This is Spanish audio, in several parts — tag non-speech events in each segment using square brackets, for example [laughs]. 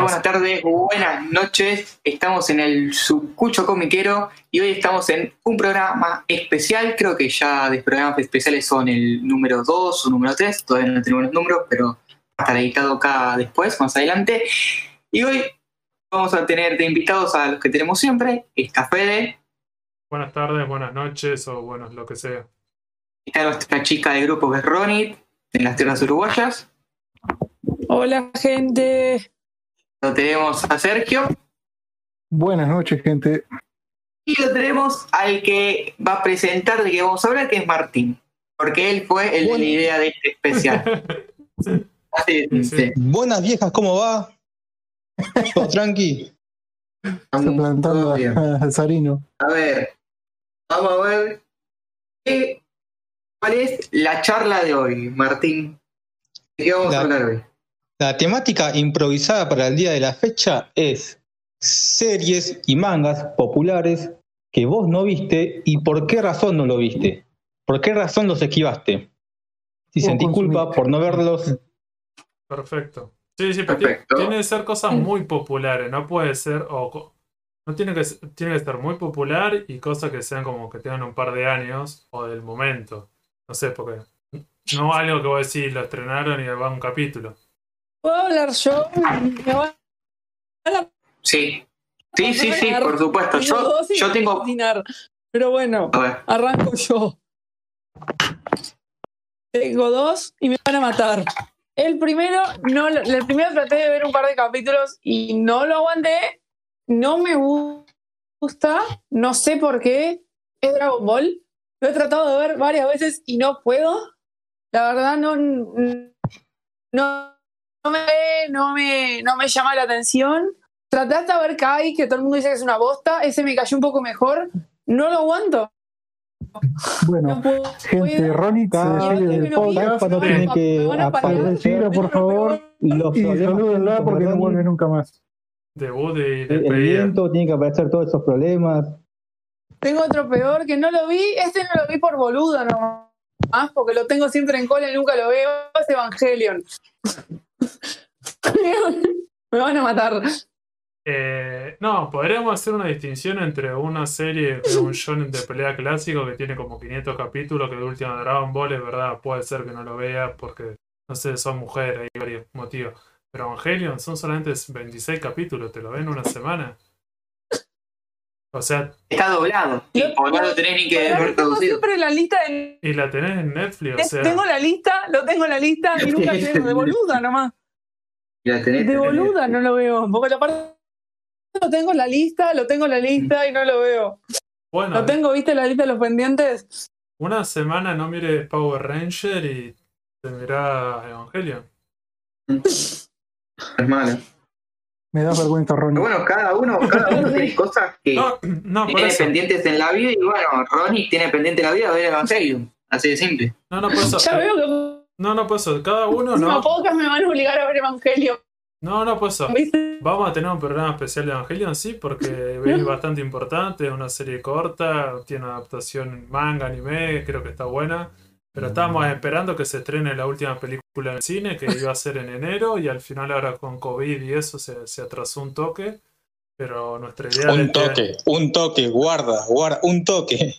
buenas tardes, buenas noches. Estamos en el Subcucho Comiquero y hoy estamos en un programa especial. Creo que ya de programas especiales son el número 2 o número 3. Todavía no tenemos los números, pero estará editado acá después, más adelante. Y hoy vamos a tener de invitados a los que tenemos siempre. Está Fede. Buenas tardes, buenas noches o buenos lo que sea. Está nuestra chica de grupo que es Ronit, en las tierras uruguayas. Hola, gente. Lo tenemos a Sergio. Buenas noches, gente. Y lo tenemos al que va a presentar de que vamos a hablar, que es Martín. Porque él fue el de la idea de este especial. [laughs] Así. Buenas viejas, ¿cómo va? ¿Todo tranqui? Todo bien. [laughs] a Sarino. A ver, vamos a ver qué- cuál es la charla de hoy, Martín. ¿De qué vamos La- a hablar hoy? La temática improvisada para el día de la fecha es series y mangas populares que vos no viste y por qué razón no lo viste. ¿Por qué razón los esquivaste? Si O sentís culpa por no verlos, Perfecto. Sí, sí, pero Perfecto. ti- tiene que ser cosas muy populares, no puede ser, o co- no tiene que, ser- tiene que estar muy popular y cosas que sean como que tengan un par de años o del momento. No sé, porque no algo que vos decís, lo estrenaron y va un capítulo. ¿Puedo hablar yo? Me van a Sí. Sí, sí, sí, por supuesto. Yo, yo tengo. Pero bueno, arranco yo. Tengo dos y me van a matar. El primero, no, el primero traté de ver un par de capítulos y no lo aguanté. No me gu- gusta, no sé por qué. Es Dragon Ball. Lo he tratado de ver varias veces y no puedo. La verdad, no, no, me, no, me, no me llama la atención. Traté hasta ver Kai, que todo el mundo dice que es una bosta. Ese me cayó un poco mejor. No lo aguanto. Bueno, No puedo. gente, Ronnie se despide del podcast cuando tiene a- que a aparecer por favor. los y salúdenla porque no vuelve nunca más. Debut y el despedida. viento, tiene que aparecer todos esos problemas. Tengo otro peor que no lo vi. Este no lo vi por boluda nomás, porque lo tengo siempre en cola y nunca lo veo. Es Evangelion. [laughs] me van a matar. Eh, no, podríamos hacer una distinción entre una serie es un shonen de pelea clásico que tiene como 500 capítulos, que de última Dragon Ball es verdad, puede ser que no lo veas porque, no sé, son mujeres, hay varios motivos. Pero Evangelion son solamente 26 capítulos, ¿te lo ven en una semana? O sea, está doblado. No lo tenés ni que ver traducido. siempre la lista de. y la tenés en Netflix, o sea, Tengo la lista, lo tengo en la lista y nunca tengo de boluda nomás. La tenés, De tenés. boluda no lo veo. Porque la parte lo tengo en la lista, lo tengo en la lista y no lo veo. bueno, Lo tengo, ¿viste la lista de los pendientes? una semana no mires Power Ranger y te mirás Evangelion. Es malo. Me da vergüenza, Ronnie. bueno, cada uno, cada uno [laughs] tiene cosas que No, no, por tiene pendientes en la vida y bueno, Ronnie tiene pendiente en la vida ver Evangelion. Así de simple. No, no, por eso. Ya veo que No, no, por eso. Cada uno no. podcast me van a obligar a ver Evangelio. No, no, por eso. ¿Viste? Vamos a tener un programa especial de Evangelion, sí, porque [laughs] es bastante importante, es una serie corta, tiene adaptación en manga, anime, creo que está buena. Pero estábamos esperando que se estrene la última película en el cine, que iba a ser en enero, y al final ahora con COVID y eso se, se atrasó un toque. Pero nuestra idea de Un toque, un toque, guarda, guarda, un toque.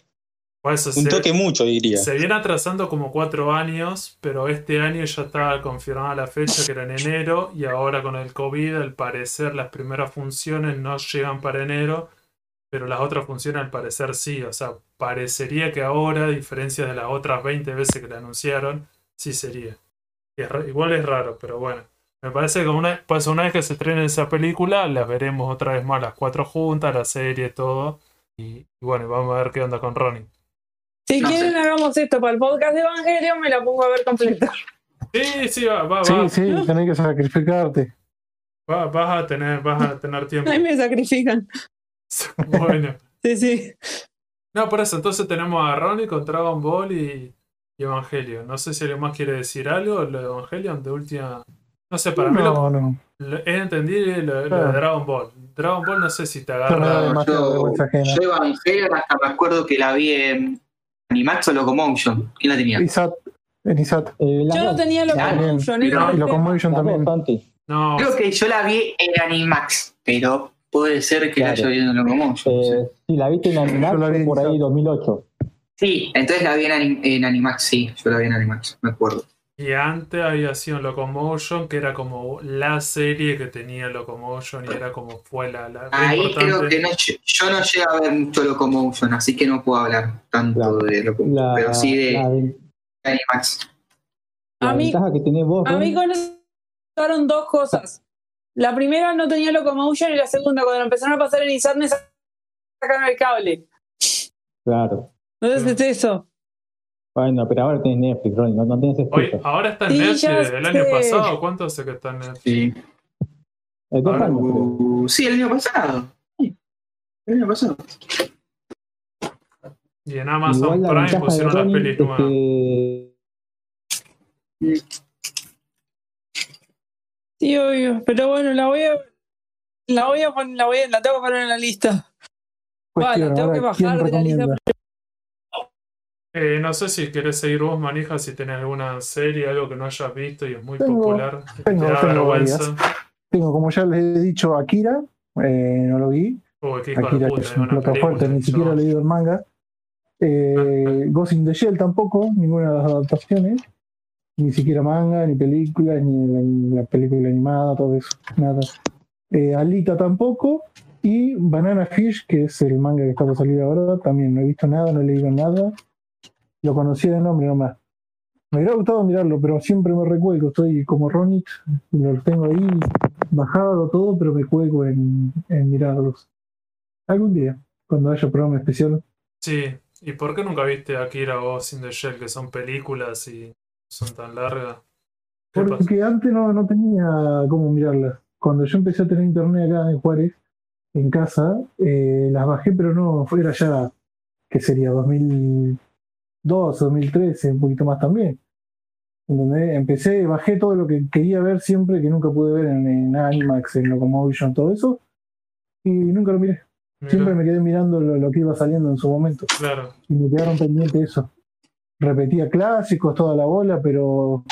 eso Un se- toque mucho, diría. Se viene atrasando como cuatro años, pero este año ya estaba confirmada la fecha que era en enero y ahora con el COVID al parecer las primeras funciones no llegan para enero, pero las otras funciones al parecer sí, o sea, parecería que ahora, a diferencia de las otras 20 veces que la anunciaron, sí sería. Y es ra- igual es raro, pero bueno. Me parece que una, pues una vez que se estrene esa película, las veremos otra vez más las cuatro juntas, la serie, todo. Y, y bueno, vamos a ver qué onda con Ronnie. Si No quieren, sé. hagamos esto para el podcast de Evangelio, me la pongo a ver completa. Sí, sí, va, va, Sí, va. sí, tenés que sacrificarte. Va- vas a tener, vas a tener tiempo. Ahí me sacrifican. [laughs] Bueno. Sí, sí. No, por eso, entonces tenemos a Ronnie con Dragon Ball y, y Evangelion. No sé si alguien más quiere decir algo, lo de Evangelion de última. No sé, para mí lo, No, no. lo- es entendible lo, lo de. Dragon Ball. Dragon Ball no sé si te agarra. yo, yo Evangelion hasta me acuerdo que la vi en Animax o Locomotion. ¿Quién la tenía? Isat, en Isat. Eh, Yo no tenía lo Claro, que bien. yo pero- Y no Locomotion también. No, Creo que yo la vi en Animax, pero puede ser que la haya visto en Locomotion. no. Eh, sí, la viste en Animax Yo la vi en por ahí Sat. 2008. Sí, entonces la vi en, Anim- en Animax, sí, yo la vi en Animax, me acuerdo. y antes había sido Locomotion, que era como la serie que tenía Locomotion y era como fue la, la Ahí creo que no, yo no llego a ver mucho Locomotion, así que no puedo hablar tanto Claro. de Locomotion, La, pero sí de la Animax. la A mí- ventaja que tenés vos, A mí dos cosas. La primera no tenía Locomotion y la segunda, cuando lo empezaron a pasar en Isarne, sacaron el cable. claro. Entonces es eso. Bueno, pero ahora tenés Netflix, Ronnie, no, no Oye, excusa. ahora está en Sí, Netflix el año pasado. ¿Cuánto hace que está en Netflix? Sí. Dos ahora- años, creo. Uh, sí, el año pasado. Sí, el año pasado. Y en Amazon Igual la Prime pusieron las pelis nuevas. que Sí, obvio. Pero bueno, la voy a. La voy a poner, la voy a, la tengo que poner en la lista. Cuestión, tengo que ahora, ¿quién bajar de la lista. Eh, no sé si querés seguir vos, Manija, si tenés alguna serie, algo que no hayas visto y es muy Tengo- popular. tengo- te da tengo vergüenza. Tengo, como ya les he dicho, Akira, eh, no lo vi. Uy, qué hijo de Akira, puta, es un plato fuerte, ni siquiera he leído el manga. Eh, Ghost in the Shell tampoco, ninguna de las adaptaciones. Ni siquiera manga, ni películas, ni la, ni la película animada, todo eso, nada. Eh, Alita tampoco. Y Banana Fish, que es el manga que está por salir ahora, también no he visto nada, no he leído nada. Lo conocía de nombre nomás. Me hubiera gustado mirarlo, pero siempre me recuelgo. Estoy como Ronit, lo tengo ahí bajado todo, pero me cuelgo en, en mirarlos. Algún día, cuando haya programa especial. Sí, ¿y por qué nunca viste Akira o Ghost in the Shell, que son películas y son tan largas? Porque antes no, no tenía cómo mirarlas. Cuando yo empecé a tener internet acá en Juárez, en casa, eh, las bajé, pero no, fuera ya, que sería 2002, 2013, un poquito más también. ¿Entendés? Empecé, bajé todo lo que quería ver siempre, que nunca pude ver en, en Animax, en Locomotion, todo eso, y nunca lo miré. Mirá, Siempre me quedé mirando lo, lo que iba saliendo en su momento. Claro, y me quedaron pendientes eso. Repetía clásicos toda la bola, pero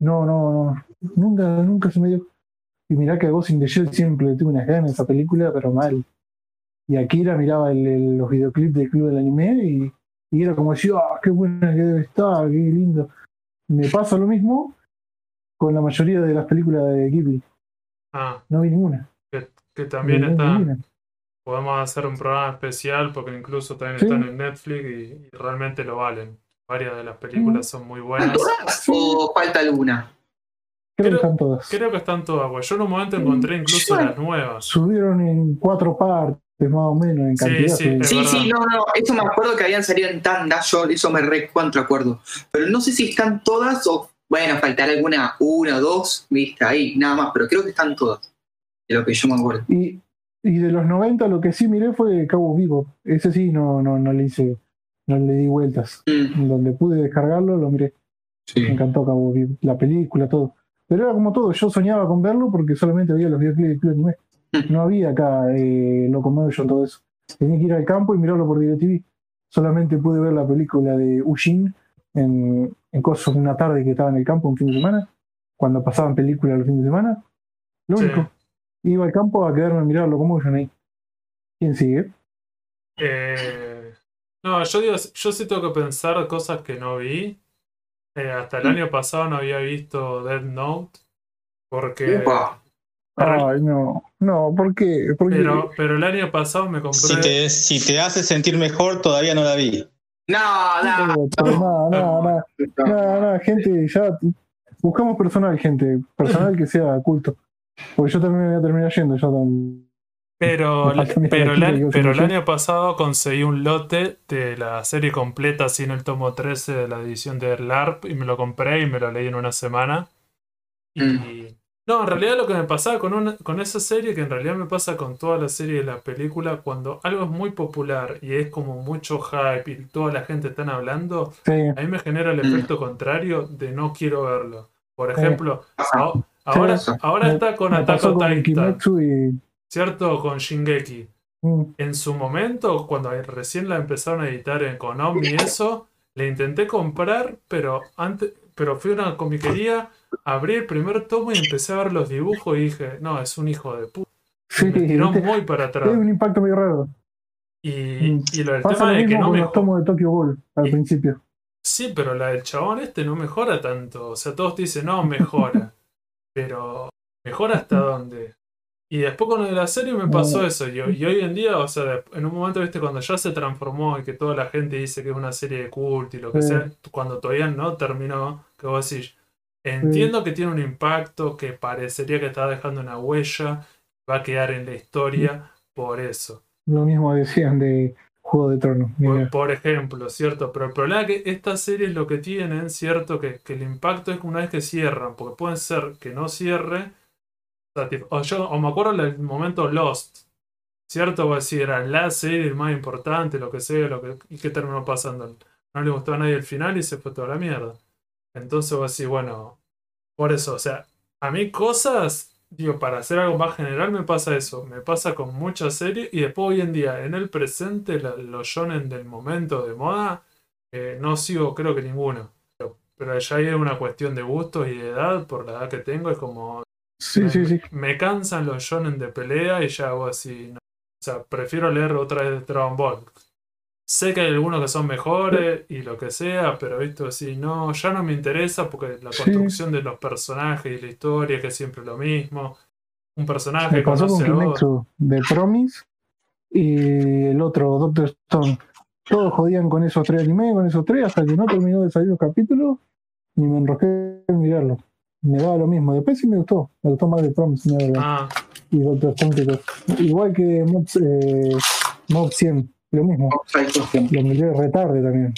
no, no, no, nunca, nunca se me dio. Y mirá que a Ghost in the Shell siempre tuve unas ganas esa película, pero mal. Y Akira miraba el- el- los videoclips del club del anime y, y era como decir, ah, qué buena que debe estar, qué lindo. Me pasa lo mismo con la mayoría de las películas de Ghibli. ah, No vi ninguna. que, que también No está, ninguna. podemos hacer un programa especial porque incluso también Sí. están en Netflix y, y realmente lo valen. Varias de las películas son muy ¿Están buenas. [laughs] o falta alguna? Creo que están todas. Creo que están todas, pues yo en un momento encontré incluso Sí. las nuevas. Subieron en cuatro partes, más o menos, en cantidad. sí, Sí, no, no, eso me acuerdo que habían salido en tanda, yo eso me recuentro acuerdo. Pero no sé si están todas o, bueno, faltará alguna, una o dos, viste, ahí, nada más, pero creo que están todas, de lo que yo me acuerdo. Y, y de los 90 lo que sí miré fue Cabo Vivo. Ese sí no, no, no le hice, no le di vueltas. Mm, Donde pude descargarlo lo miré. Me encantó Cabo Vivo, la película, todo. Pero era como todo, yo soñaba con verlo porque solamente veía los videoclips del Club. No había acá eh, Locomotion, todo eso. Tenía que ir al campo y mirarlo por DirecTV. Solamente pude ver la película de Ushin en, en cosas una tarde que estaba en el campo un fin de semana, cuando pasaban películas los fines de semana. Lo Sí. único. Iba al campo a quedarme a mirar Locomotion ahí. ¿Quién sigue? Eh, no, yo digo, yo sí tengo que pensar cosas que no vi. Eh, hasta el Mm. año pasado no había visto Dead Note. Porque. Upa. Ay, no, no, ¿por qué? ¿Por qué? Pero, pero el año pasado me compré. Si te, si te hace sentir mejor, todavía no la vi. No, no, No, no, no, no, no, no, gente, ya buscamos personal, gente, personal que sea culto. Porque yo también me voy a terminar yendo, yo también. Pero, [laughs] pero, el, pero el año pasado conseguí un lote de la serie completa sin el tomo 13 de la edición de LARP y me lo compré y me lo leí en una semana. Y Mm. No, en realidad lo que me pasaba con, una, con esa serie, que en realidad me pasa con toda la serie de la película, cuando algo es muy popular y es como mucho hype y toda la gente están hablando, Sí, a mí me genera el Mm. efecto contrario de no quiero verlo. Por ejemplo, a- ahora, eso. ahora Me- está con Attack on Titan, y. ¿cierto? Con Shingeki. mm, En su momento, cuando recién la empezaron a editar en Konami y eso, le intenté comprar, pero antes, pero fui a una comiquería abrí el primer tomo y empecé a ver los dibujos y dije, no, es un hijo de puta. Sí, me tiró muy para atrás. un impacto muy raro. Y, Mm. y lo del Pasa tema lo de que mismo no me los tomos de Tokyo Ghoul al Y- principio. Sí, pero la del chabón este no mejora tanto. O sea, todos te dicen, no, mejora. [laughs] pero, ¿mejora hasta [laughs] dónde? Y después con lo de la serie me pasó No. eso. Y, y hoy en día, o sea, en un momento, viste, cuando ya se transformó y que toda la gente dice que es una serie de culto y lo que Sí. sea, cuando todavía no terminó, que vos decís, entiendo que tiene un impacto, que parecería que está dejando una huella, va a quedar en la historia por eso. Lo mismo decían de Juego de Tronos. Por, ejemplo, ¿cierto? Pero el problema es que estas series lo que tienen, ¿cierto? Que, que el impacto es una vez que cierran, porque pueden ser que no cierre. O, yo o me acuerdo del momento Lost, ¿cierto? O decir, era la serie más importante, lo que sea, lo que, y qué terminó pasando. No le gustó a nadie el final y se fue toda la mierda. Entonces vos decís, bueno, por eso, o sea, a mí cosas, digo, para hacer algo más general me pasa eso, me pasa con muchas series y después hoy en día, en el presente, la- los shonen del momento de moda, eh, no sigo creo que ninguno. Pero, ya es una cuestión de gustos y de edad, por la edad que tengo, es como... sí, me, sí, sí. me cansan los shonen de pelea y ya hago así. no. O sea, prefiero leer otra vez Dragon Ball. Sé que hay algunos que son mejores y lo que sea, pero visto así, no, ya no me interesa porque la Sí. construcción de los personajes y la historia, que es siempre lo mismo. Un personaje Me pasó con. Kimetsu de Promise y el otro, Doctor Stone. Todos jodían con esos tres animes, con esos tres, hasta que no terminó de salir los capítulos y me enrosqué en mirarlo. Me daba lo mismo. Después sí me gustó. Me gustó más de Promise. Ah, y Doctor Stone que. Igual que Mob, eh, Mob 100, lo mismo. Lo miré retarde también.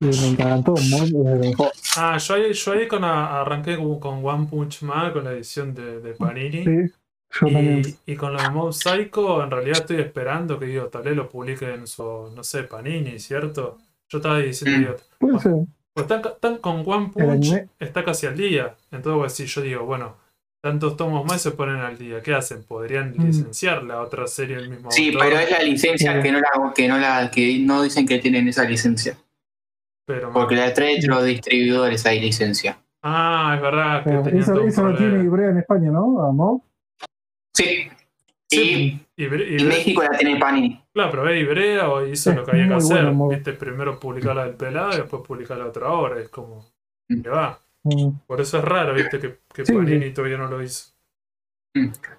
Y me encantó. Mob, eh, ah, yo ahí, yo ahí con arranqué con, One Punch Man, con la edición de, de Panini. sí, yo también. Y, y con lo de Mob Psycho, en realidad estoy esperando que digo, tal vez lo publique en su, no sé, Panini, ¿cierto? Yo estaba diciendo, Mm. digo, Puede ser. Pues están, están con One El Punch, está casi al día. Entonces, pues, si yo digo, bueno, tantos tomos más se ponen al día, ¿qué hacen? Podrían Mm. licenciar la otra serie del mismo Sí, autor, pero es la licencia Sí. que no la, que no la, que no dicen que tienen esa licencia. pero- Porque la trae de los distribuidores hay licencia. Ah, es verdad que Pero esa la problema. tiene Ibrea en España, ¿no? Sí. Sí, Y y, Bre- y México la tiene Panini. Claro, pero ve Ibrea o hizo Es lo que había que hacer. bueno, muy- primero publicar la del pelado y después publicar la otra hora. Es como. Mm. que va. Mm. Por eso es raro, viste, que, que Sí, Panini sí. todavía no lo hizo.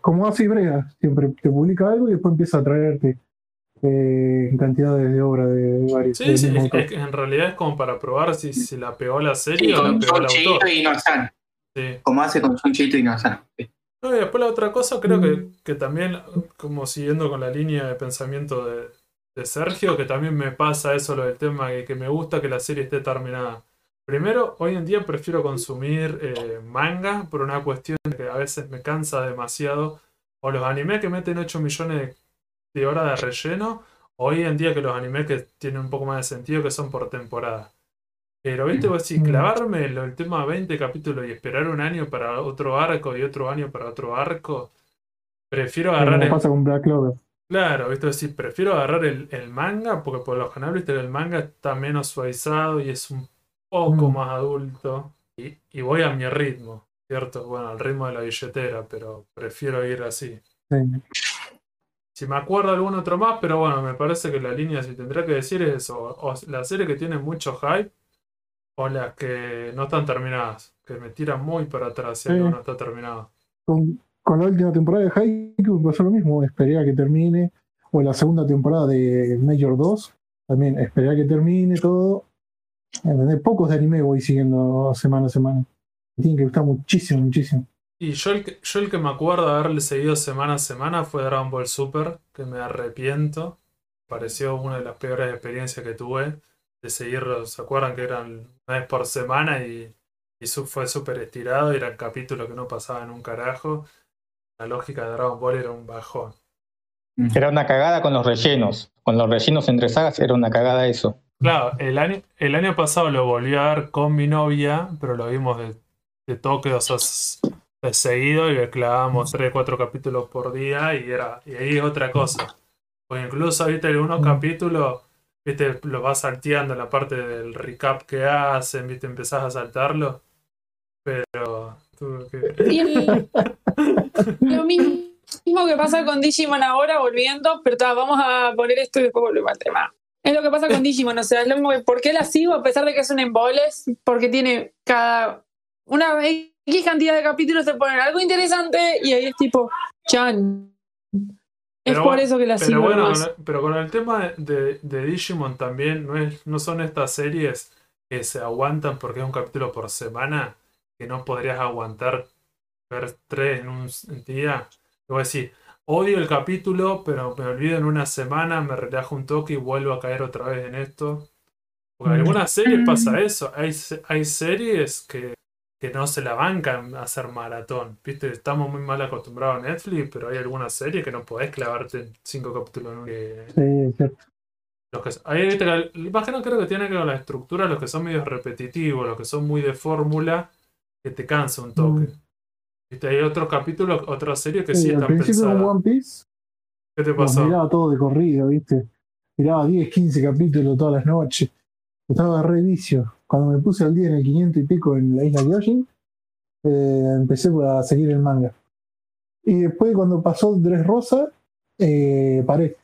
Como hace Ibrea, siempre te publica algo y después empieza a traerte eh, cantidades de obras de varios. Sí, sí, es- es que en realidad es como para probar si, si la pegó la serie Sí, o la pegó el autor. y. Sí. Como hace con Sunchito y Nozan. Sí. No, y después la otra cosa, creo que, Mm. que también, como siguiendo con la línea de pensamiento de, de Sergio, que también me pasa eso, lo del tema, que, que me gusta que la serie esté terminada. Primero, hoy en día prefiero consumir eh, manga por una cuestión que a veces me cansa demasiado. O los animes que meten 8 millones de horas de relleno. Hoy en día que los animes que tienen un poco más de sentido que son por temporada. Pero, viste, vos si Mm. clavarme lo- el tema 20 capítulos y esperar un año para otro arco y otro año para otro arco, prefiero Como agarrar el, pasa con Black Clover. Claro, ¿viste? Sí, prefiero agarrar el, el manga porque por lo general, viste, el manga está menos suavizado y es un poco Mm. más adulto. Y, y voy a mi ritmo, ¿cierto? Bueno, al ritmo de la billetera, pero prefiero ir así. Sí. Si me acuerdo algún otro más, pero bueno, me parece que la línea, si tendría que decir, es eso. O la serie que tiene mucho hype o las que no están terminadas, que me tiran muy para atrás si Sí. algo no está terminado. Con, con la última temporada de Haikyuu pasó lo mismo. Esperé a que termine. O la segunda temporada de Major 2. También esperé a que termine todo. ¿Entendés? Pocos de anime voy siguiendo semana a semana. Me tienen que gustar muchísimo, muchísimo. Y yo el, que, yo el que me acuerdo de haberle seguido semana a semana fue Dragon Ball Super, que me arrepiento. Pareció una de las peores experiencias que tuve de seguirlo. ¿Se acuerdan que eran una vez por semana y, y su- fue súper estirado eran capítulos que no pasaban un carajo? La lógica de Dragon Ball era un bajón. Era una cagada con los rellenos. Con los rellenos entre sagas era una cagada eso. Claro, el año, el año pasado lo volví a ver con mi novia, pero lo vimos de, de toque, o sea, s- de seguido y le clavábamos 3, 4 capítulos por día y era y ahí es otra cosa. O incluso, viste, algunos capítulos, viste, lo vas salteando la parte del recap que hacen, viste, empezás a saltarlo. pero Y el- lo mismo que pasa con Digimon ahora, volviendo, pero ta, vamos a poner esto y después volvemos al tema. Es lo que pasa con Digimon, o sea, ¿por qué la sigo a pesar de que es un emboles? Porque tiene cada una X cantidad de capítulos te ponen algo interesante y ahí es tipo, Chan. Es por eso que la Pero sigo bueno, nomás. con el- pero con el tema de, de Digimon también, no, es, no son estas series que se aguantan porque es un capítulo por semana, que no podrías aguantar ver tres en un día. A decir, odio el capítulo, pero me olvido en una semana, me relajo un toque y vuelvo a caer otra vez en esto. Porque en Mm. algunas series pasa eso. Hay, hay series que, que no se la bancan a hacer maratón. Viste, estamos muy mal acostumbrados a Netflix, pero hay algunas series que no podés clavarte cinco capítulos en un- Sí, es cierto. los que, ahí viste que- más que no creo que tiene que ver con la estructura, los que son medio repetitivos, los que son muy de fórmula, que te cansa un toque. Mm. Viste, hay otros capítulos, otras series que Sí, sí al están principio con pensadas. One Piece ¿Qué te los pasó? miraba todo de corrido, ¿viste? Miraba 10, 15 capítulos todas las noches. Estaba re vicio. Cuando me puse al día en el 500 y pico en la isla Gyojin, eh, empecé a seguir el manga. Y después, cuando pasó Dress Rosa, eh, paré.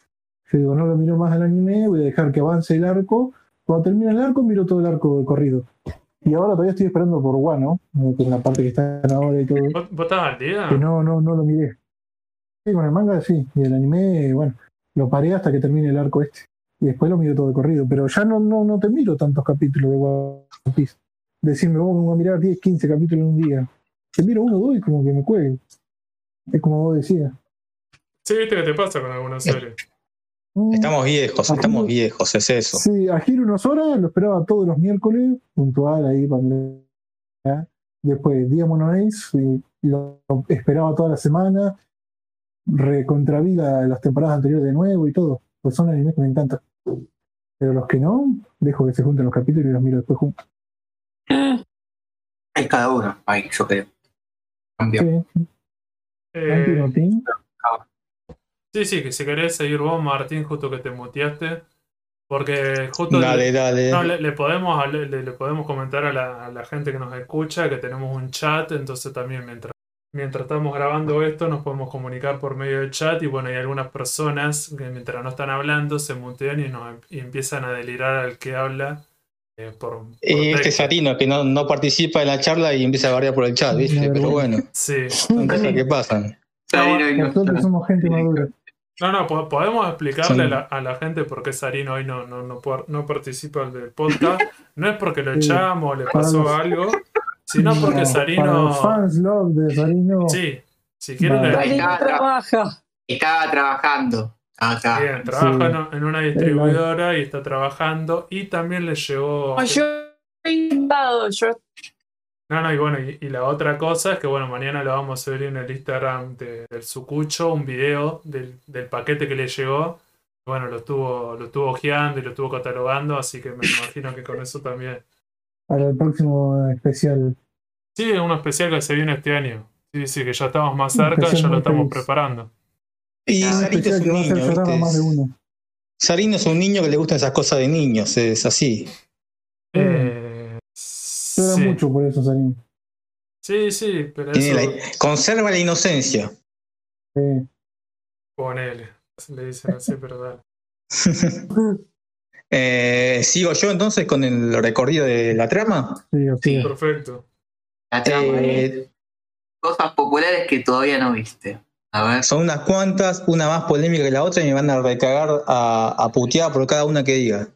Yo digo, no lo miro más al anime, voy a dejar que avance el arco. Cuando termine el arco, miro todo el arco de corrido. Y ahora todavía estoy esperando por Wano, eh, que es la parte que está ahora y todo. ¿Vos, al día? Que no, no, no lo miré. Sí, con el manga sí. Y el anime, bueno, lo paré hasta que termine el arco este. Y después lo miro todo de corrido. Pero ya no, no, no te miro tantos capítulos de One Piece. Decirme, vos me voy a mirar 10, 15 capítulos en un día. Te miro uno o dos y como que me cuelgue. Es como vos decías. Sí, viste que te pasa con algunas series. Estamos viejos, estamos viejos, es eso. Sí, a Giro unas horas lo esperaba todos los miércoles, puntual ahí para. Después Diamond on Ace, y lo esperaba toda la semana. Recontraví la- las temporadas anteriores de nuevo y todo. Pues son animes que me encantan. Pero los que no, dejo que se junten los capítulos y los miro después juntos. Es cada uno. Ay, yo creo. Cambio. Sí, Eh, sí, sí, que si querés seguir vos, Martín, justo que te muteaste. Porque justo Dale, dale. No, le, le podemos, le, le- le podemos comentar a la, a la gente que nos escucha que tenemos un chat, entonces también mientras, mientras estamos grabando esto nos podemos comunicar por medio del chat y bueno, hay algunas personas que mientras no están hablando se mutean y, nos, y empiezan a delirar al que habla eh, por, por Eh, Este texto. Sarino que no, no participa en la charla y empieza a variar por el chat, ¿viste? Pero bueno, Sí. son cosas que pasan. Sarino y no- Nosotros somos gente madura. No, no, po- podemos explicarle a la, a la gente por qué Sarino hoy no, no, no, no participa del podcast. No es porque lo Sí. echamos o le pasó algo, porque No, Para Sarino... los fans love de Sarino. Sí, si quieren... Vale. le- está, trabaja. Estaba trabajando. Está. Bien, trabaja Sí. en- una distribuidora y está trabajando. Y también le llegó. No, yo he intentado, yo No, no, y bueno, y, y la otra cosa es que bueno, mañana lo vamos a subir en el Instagram de- del Sucucho, un video del, del paquete que le llegó. Bueno, lo estuvo, lo estuvo ojeando y lo estuvo catalogando, así que me imagino que con eso también. Para el próximo especial. Sí, es uno especial que se viene este año. Sí, sí, que ya estamos más Un cerca, ya lo estamos feliz. preparando. Y Ah, Un Sarino es especial que un va a ser niño, cerrado a más de uno. Sarino es un niño que le gustan esas cosas de niños, es así. Eh, Llora sí. mucho por eso, Sarino. sí, sí, pero Tiene eso la- conserva la inocencia. Sí. ponele. Le dicen así, pero dale. [laughs] [laughs] Eh, Sigo yo entonces con el recorrido de la trama. Sí, es. Perfecto. La trama es Eh, cosas populares que todavía no viste. A ver. son unas cuantas, una más polémica que la otra, y me van a recagar a, a putear por cada una que diga.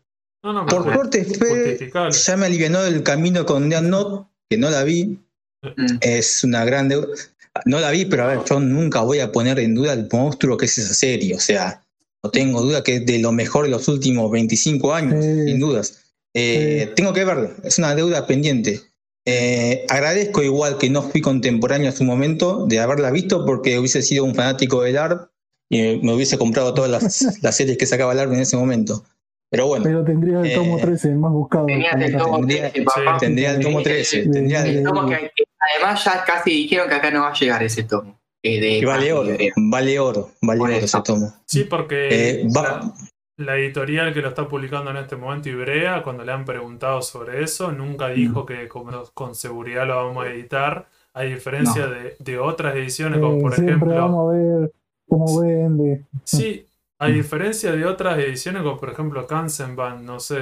No, no, Por suerte, Fede ya me alivianó el camino con Death Note, que no la vi. Mm. Es una grande. No la vi, pero a ver, yo nunca voy a poner en duda el monstruo que es esa serie. O sea, no tengo duda que es de lo mejor de los últimos 25 años, Sí. sin dudas. Eh, Sí. Tengo que verla, es una deuda pendiente. Eh, agradezco igual que no fui contemporáneo a su momento de haberla visto porque hubiese sido un fanático del ARP y me hubiese comprado todas las, [laughs] las series que sacaba el ARP en ese momento. Pero bueno, Pero tendría el Eh, tomo 13, el más buscado. El tomo tendría- 13, papá. tendría el tomo 13, tendría El tomo que además ya casi dijeron que acá no va a llegar ese tomo. Eh, de y vale oro, vale oro, vale Por oro eso. ese tomo. Sí, porque Eh, va- la, la editorial que lo está publicando en este momento, Ibrea, cuando le han preguntado sobre eso, nunca dijo que como con seguridad lo vamos a editar, a diferencia de, de otras ediciones, como Eh, por siempre ejemplo... vamos a ver cómo vende. Sí, a diferencia de otras ediciones, como por ejemplo Kansenban, no sé,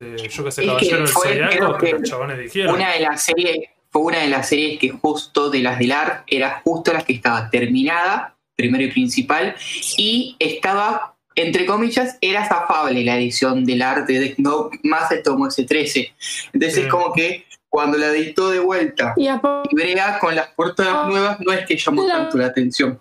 de, yo que sé, Es que Caballero del Zodiaco, que los chabones dijeron. Una de las series, fue una de las series que justo de las del ARC era justo la que estaba terminada, primero y principal, y estaba, entre comillas, era zafable la edición del ARC de Death Note más el tomo S13. Entonces Sí. como que cuando la editó de vuelta Y aparte, y brega con las portadas nuevas, no es que llamó tanto la atención.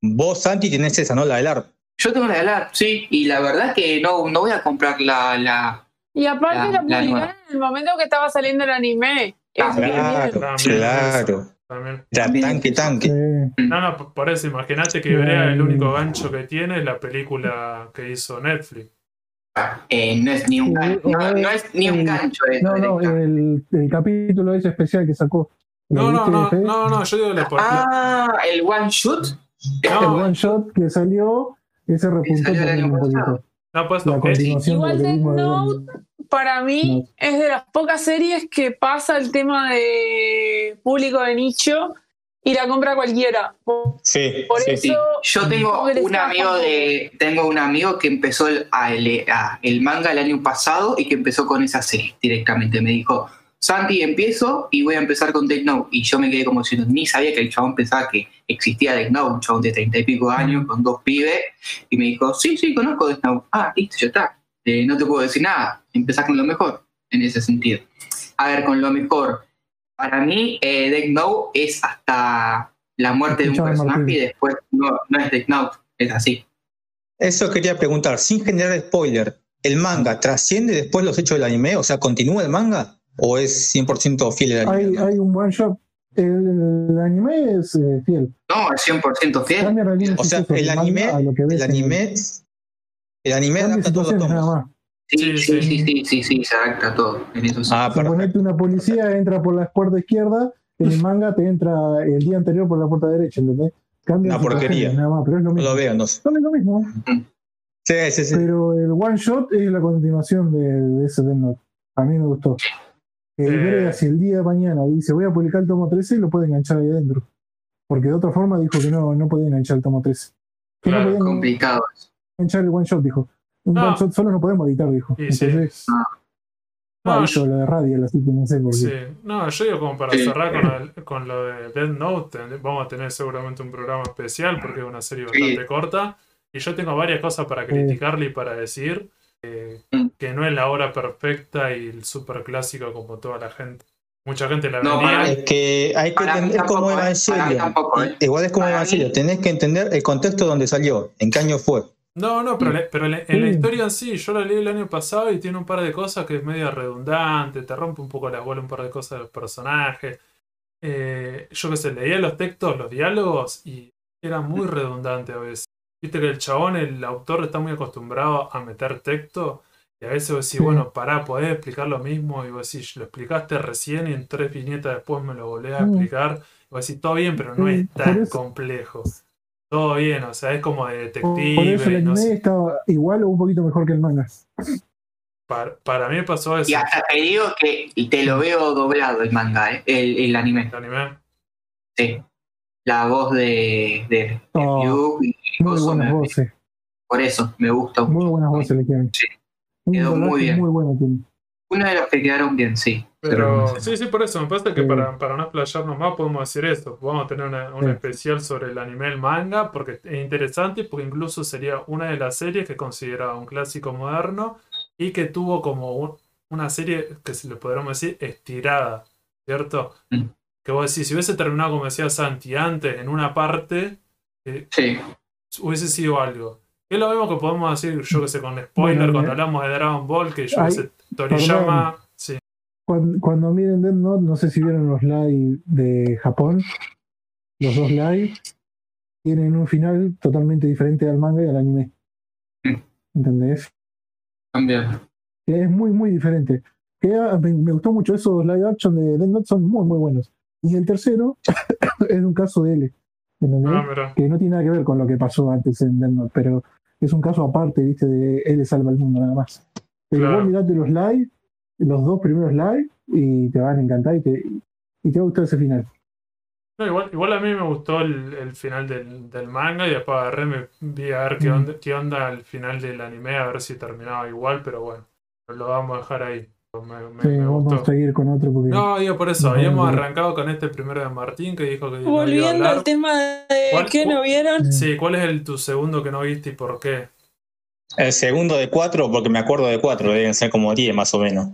Vos, Santi, tenés esa, ¿no? La del ARP. Yo tengo la del ARC, sí, y la verdad que no, no voy a comprar la... la y aparte La- la, publicaron en el momento que estaba saliendo el anime. Claro. También claro. También. Era También. tanque, tanque. Eh, No, no, por- por eso, imagínate que Ibrea el único gancho que tiene es la película que hizo Netflix. eh, no es ni un gancho, no, o- no es ni un el- gancho no, no, el, el capítulo ese especial que sacó. ¿Lo No, no, no, no, no, yo digo la por- Ah, el one shot. El No, one shot que salió, ese repuntó salió el no, La continuación Igual de Death Note, para mí, es de las pocas series que pasa el tema de público de nicho y la compra cualquiera. Por, Sí, por sí. eso, Sí. Yo tengo un amigo de, tengo un amigo que empezó el, a el manga el año pasado y que empezó con esa serie directamente. Me dijo, Santi, empiezo y voy a empezar con Death Note. Y yo me quedé como diciendo, ni sabía que el chabón pensaba que existía Death Note, un chabón de treinta y pico años con dos pibes. Y me dijo, sí, sí, conozco Death Note. Ah, listo, ya está. Eh, no te puedo decir nada. Empezás con lo mejor en ese sentido. A ver, con lo mejor. Para mí, eh, Death Note es hasta la muerte de un personaje Martín. y después no, no es Death Note, es así. Eso quería preguntar, sin generar spoiler, ¿el manga trasciende después los hechos del anime? O sea, ¿continúa el manga? ¿O es 100% fiel al Hay, anime? hay un one shot. El, el anime es eh, fiel. No, es 100% fiel. Cambia la línea O sea, el anime, manga a lo que ves el anime, el anime adapta todos los tomos. Sí, Sí, sí, sí. sí, sí, sí, sí, se adapta todo. En eso sí. Ah. Suponete una policía entra por la puerta izquierda, en el manga te entra el día anterior por la puerta derecha, ¿entendés? Cambia Una porquería. nada más, pero es lo No mismo. lo veo, no sé. No es lo mismo, Sí, sí, sí. pero el one shot es la continuación de, de ese Death Note. A mí me gustó. Eh. Ibrea, si el día de mañana dice voy a publicar el tomo 13, lo puede enganchar ahí adentro. Porque de otra forma dijo que no, no podía enganchar el tomo 13. Que Claro, no podían complicado. enganchar el one shot, dijo. Un No. one shot solo no podemos editar, dijo. Sí, sí. Entonces, No, ah, hizo lo de Radial, así que no sé por qué. Sí, no, yo digo como para Sí. cerrar con, el- con lo de Death Note, vamos a tener seguramente un programa especial porque es una serie bastante Sí. corta y yo tengo varias cosas para criticarle y para decir eh, Mm. que no es la obra perfecta y el super clásico como toda la gente. Mucha gente la No, venía. Es que hay que entender ¿eh? Mí Evangelio. tampoco, ¿eh? Igual es como Evangelio. Tenés que entender el contexto donde salió, en qué año fue. No, no, pero, Mm. le- pero le- en la Sí. historia en sí, yo la leí el año pasado y tiene un par de cosas que es medio redundante, te rompe un poco la bola un par de cosas del personaje. Eh, yo qué sé, leía los textos, los diálogos y era muy redundante a veces. Viste que el chabón, el autor, está muy acostumbrado a meter texto y a veces vos decís, Sí. bueno, pará, podés explicar lo mismo y vos decís, lo explicaste recién y en tres viñetas después me lo volvés a explicar. Y vos decís, todo bien, pero no Sí, es por tan eso- complejo. Todo bien, o sea, es como de Por detective. eso el no sé. estaba igual o un poquito mejor que el manga. Para, para mí pasó eso. Y hasta te digo que te lo veo doblado el manga, ¿eh? el, el anime. el anime. Sí. La voz de, de, de Oh, y Muy buenas me- voces. por eso me gusta. Muy buenas voces le quedan. Sí. Quedó muy bien. muy bueno tiene. Uno de los que quedaron bien, sí. Pero sí, sí, por eso me parece que Sí. para, para no explayarnos más podemos decir esto. Vamos a tener una, un Sí. especial sobre el anime el manga porque es interesante porque incluso sería una de las series que consideraba un clásico moderno y que tuvo como un- una serie que se le podríamos decir estirada, ¿cierto? Mm. Que vos decís, si hubiese terminado como decía Santi antes en una parte, eh, Sí. Hubiese sido algo. Es lo mismo que podemos decir, yo que sé, con spoiler, Bueno, cuando eh, hablamos de Dragon Ball, que yo que sé, Toriyama. Sí, Cuando, cuando miren Death Note, no sé si vieron los live de Japón. Los dos live tienen un final totalmente diferente al manga y al anime. ¿Entendés? También. Que es muy, muy diferente. Que ah, me, me gustó mucho esos live action de Death Note, son muy, muy buenos. Y el tercero [coughs] es un caso de L. Ah, que no tiene nada que ver con lo que pasó antes en Note, pero es un caso aparte, viste, de él le salva el mundo nada más. Pero Claro. vos mirate los live, los dos primeros live, y te van a encantar y te, y te va a gustar ese final. No, igual, igual a mí me gustó el, el final del, del manga y después agarré, me vi a ver qué Mm. onda, qué onda el final del anime, a ver si terminaba igual, pero bueno, lo vamos a dejar ahí. Me, me- Sí, me vamos gustó. a seguir con otro porque No, digo por eso, No, habíamos no. arrancado con este primero de Martín que dijo que no iba a Volviendo hablar. al tema de ¿Cuál- que no vieron. Sí, ¿cuál es el tu segundo que no viste y por qué? El segundo de cuatro, porque me acuerdo de cuatro, deben ser como diez más o menos.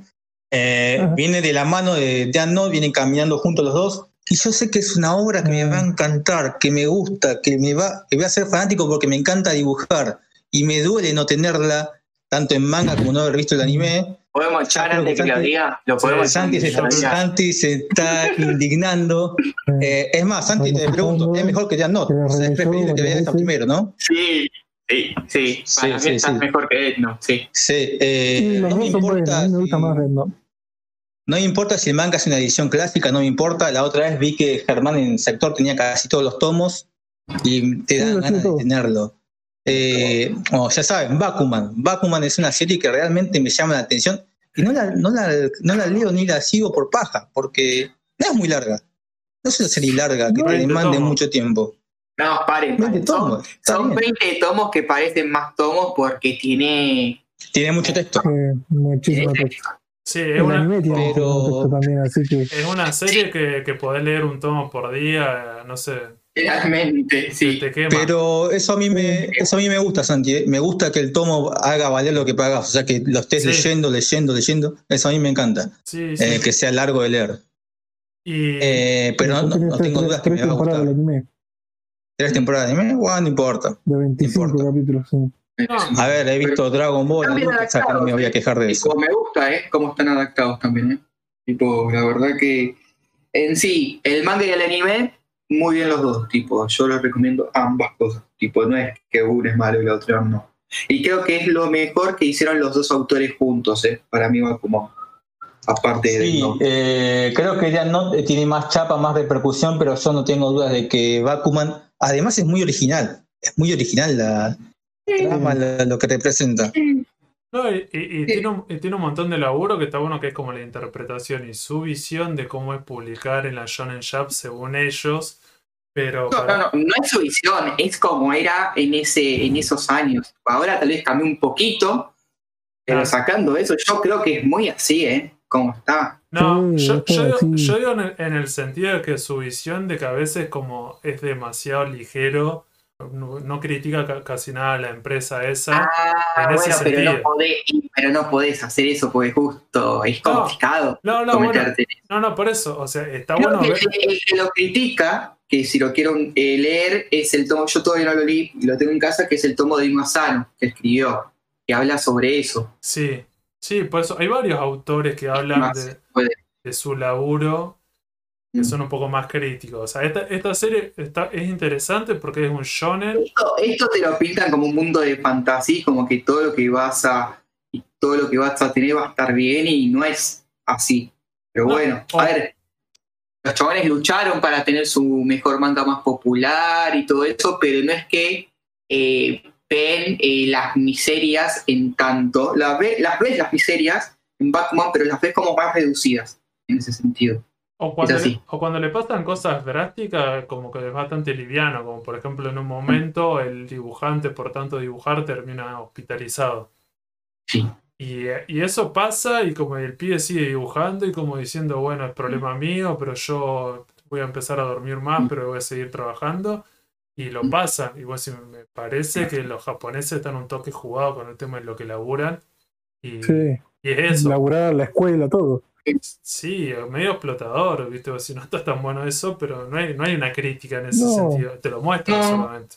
Eh, viene de la mano de Death Note, vienen caminando juntos los dos. Y yo sé que es una obra que me va a encantar, que me gusta, que me va, que voy a ser fanático porque me encanta dibujar. Y me duele no tenerla, tanto en manga como no haber visto el anime. Podemos echar antes que que lo Santi- diga. Lo podemos echar Santi antes se, está. Santi se está [laughs] indignando. Eh, es más, Santi, te pregunto. ¿es mejor que Death Note? Te la O sea, es preferible que veas esta primero, ¿no? Sí, sí, sí. Sí, Para sí, mí está sí. mejor que Note, sí. Sí, eh, Sí, no me buenos, importa si- más. No me importa si el manga es una edición clásica, no me importa. La otra vez vi que Germán en el sector tenía casi todos los tomos y te Sí, dan ganas de tenerlo. Eh, oh, ya saben, Bakuman. Bakuman es una serie que realmente me llama la atención y no la, no la, no la leo ni la sigo por paja, porque no es muy larga. No es una serie larga que No, te 20 demande mucho tiempo. No, paren. 20 paren. Son, tomos. son bien. 20 tomos que parecen más tomos porque tiene. Tiene mucho texto. Eh, muchísimo texto. Sí, es una, pero- también, así que es una serie que, que podés leer un tomo por día, no sé, Realmente, sí. te quema. Pero eso a mí me, eso a mí me gusta, Santi. ¿eh? Me gusta que el tomo haga valer lo que pagas. O sea, que lo estés Sí. leyendo, leyendo, leyendo. Eso a mí me encanta. sí, sí. Eh, que sea largo de leer. y Eh, pero no, tengo dudas que me va a gustar. ¿Tres temporadas de anime? Bueno, no importa. de 25 importa. capítulos. sí. no, A ver, he visto Dragon Ball, o sea, no me voy a quejar de eso. Me gusta, ¿eh? Cómo están adaptados también, ¿eh? Tipo, la verdad que. En sí, el manga y el anime, muy bien los dos. Tipo, yo les recomiendo ambas cosas. Tipo, no es que uno es malo y el otro no. Y creo que es lo mejor que hicieron los dos autores juntos, ¿eh? Para mí va como. Aparte de. Sí, ¿no? eh, creo que Death Note tiene más chapa, más repercusión, pero yo no tengo dudas de que Bakuman, además es muy original, es muy original la trama, la- lo que representa. No, y, y- y tiene un, y tiene un montón de laburo que está bueno, que es como la interpretación y su visión de cómo es publicar en la Shonen Jump según ellos. Pero No, para- no, no, no es su visión, es como era en, ese, en esos años. Ahora tal vez cambió un poquito, pero Ah. sacando eso, yo creo que es muy así, ¿eh? Como está. No, yo, yo digo, yo digo en, el, en el sentido de que su visión de que a veces como es demasiado ligero, no, no critica ca- casi nada a la empresa esa. Ah, en ese bueno, pero no, podés, pero no podés hacer eso porque justo es No, complicado No, no, bueno, no, no, por eso, o sea, está Creo bueno que ver... el, que lo critica, que si lo quiero eh, leer, es el tomo, yo todavía no lo leí, y lo tengo en casa, que es el tomo de Imasano, que escribió, que habla sobre eso. Sí, sí, por eso hay varios autores que hablan Más de, puede. de su laburo que Mm. son un poco más críticos. O sea, esta, esta serie está, es interesante porque es un shonen. Esto, esto te lo pintan como un mundo de fantasía, como que todo lo que vas a todo lo que vas a tener va a estar bien y no es así. Pero No, bueno, o- a ver, los chavales lucharon para tener su mejor manga más popular y todo eso, pero no es que eh, ven eh, las miserias en tanto, las, ve- las ves las miserias en Batman, pero las ves como más reducidas en ese sentido. O cuando, Es así. le, o cuando le pasan cosas drásticas, como que es bastante liviano, como por ejemplo en un momento el dibujante, por tanto dibujar, termina hospitalizado. Sí. Y, y eso pasa y como el pibe sigue dibujando y como diciendo, bueno, es problema mío, pero yo voy a empezar a dormir más, pero voy a seguir trabajando. Y lo pasa. Y vos decís, me parece que los japoneses están un toque jugados con el tema de lo que laburan. Y, Sí, y es eso. laburar, la escuela, todo. Sí, medio explotador, ¿viste? Si no está tan bueno eso, pero no hay, no hay una crítica en ese No. sentido. Te lo muestran No. solamente.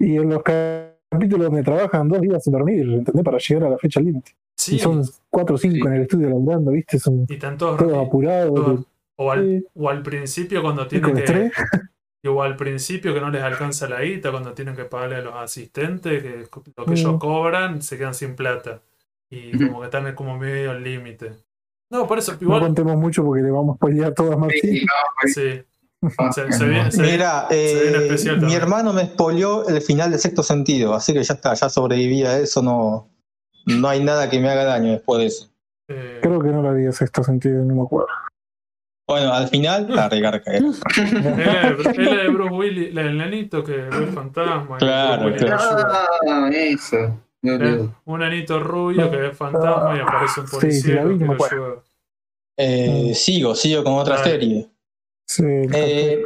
Y en los capítulos donde trabajan dos días sin dormir, ¿entendés? Para llegar a la fecha límite. Sí, Y son cuatro o cinco Sí. en el estudio laburando, ¿viste? Son y tantos todos apurados. todo- o, al, Sí. o al principio cuando tienen que. estrés. [laughs] O al principio que no les alcanza la guita, cuando tienen que pagarle a los asistentes, que lo que Mm. ellos cobran se quedan sin plata. Y como que están como medio al límite. No, por eso, No igual. contemos mucho porque le vamos a spoilear todo a Sí, Martín. no, Sí. Se, se viene, se viene- Mira, se viene especial mi hermano me spoileó el final de sexto sentido, así que ya está, ya sobreviví a eso, no, no hay nada que me haga daño después de eso. eh, Creo que no lo había sexto sentido, no me acuerdo. Bueno, al final, la recarga. eh. es la de- la Bruce Willis, la del nenito que ve el fantasma. Claro, claro. Ah, eso. Eh. Un nenito rubio que ve fantasma y aparece un Sí, sí, policía la vi, que lo. Eh, sigo, sigo con otra Dale. serie. Sí, Eh,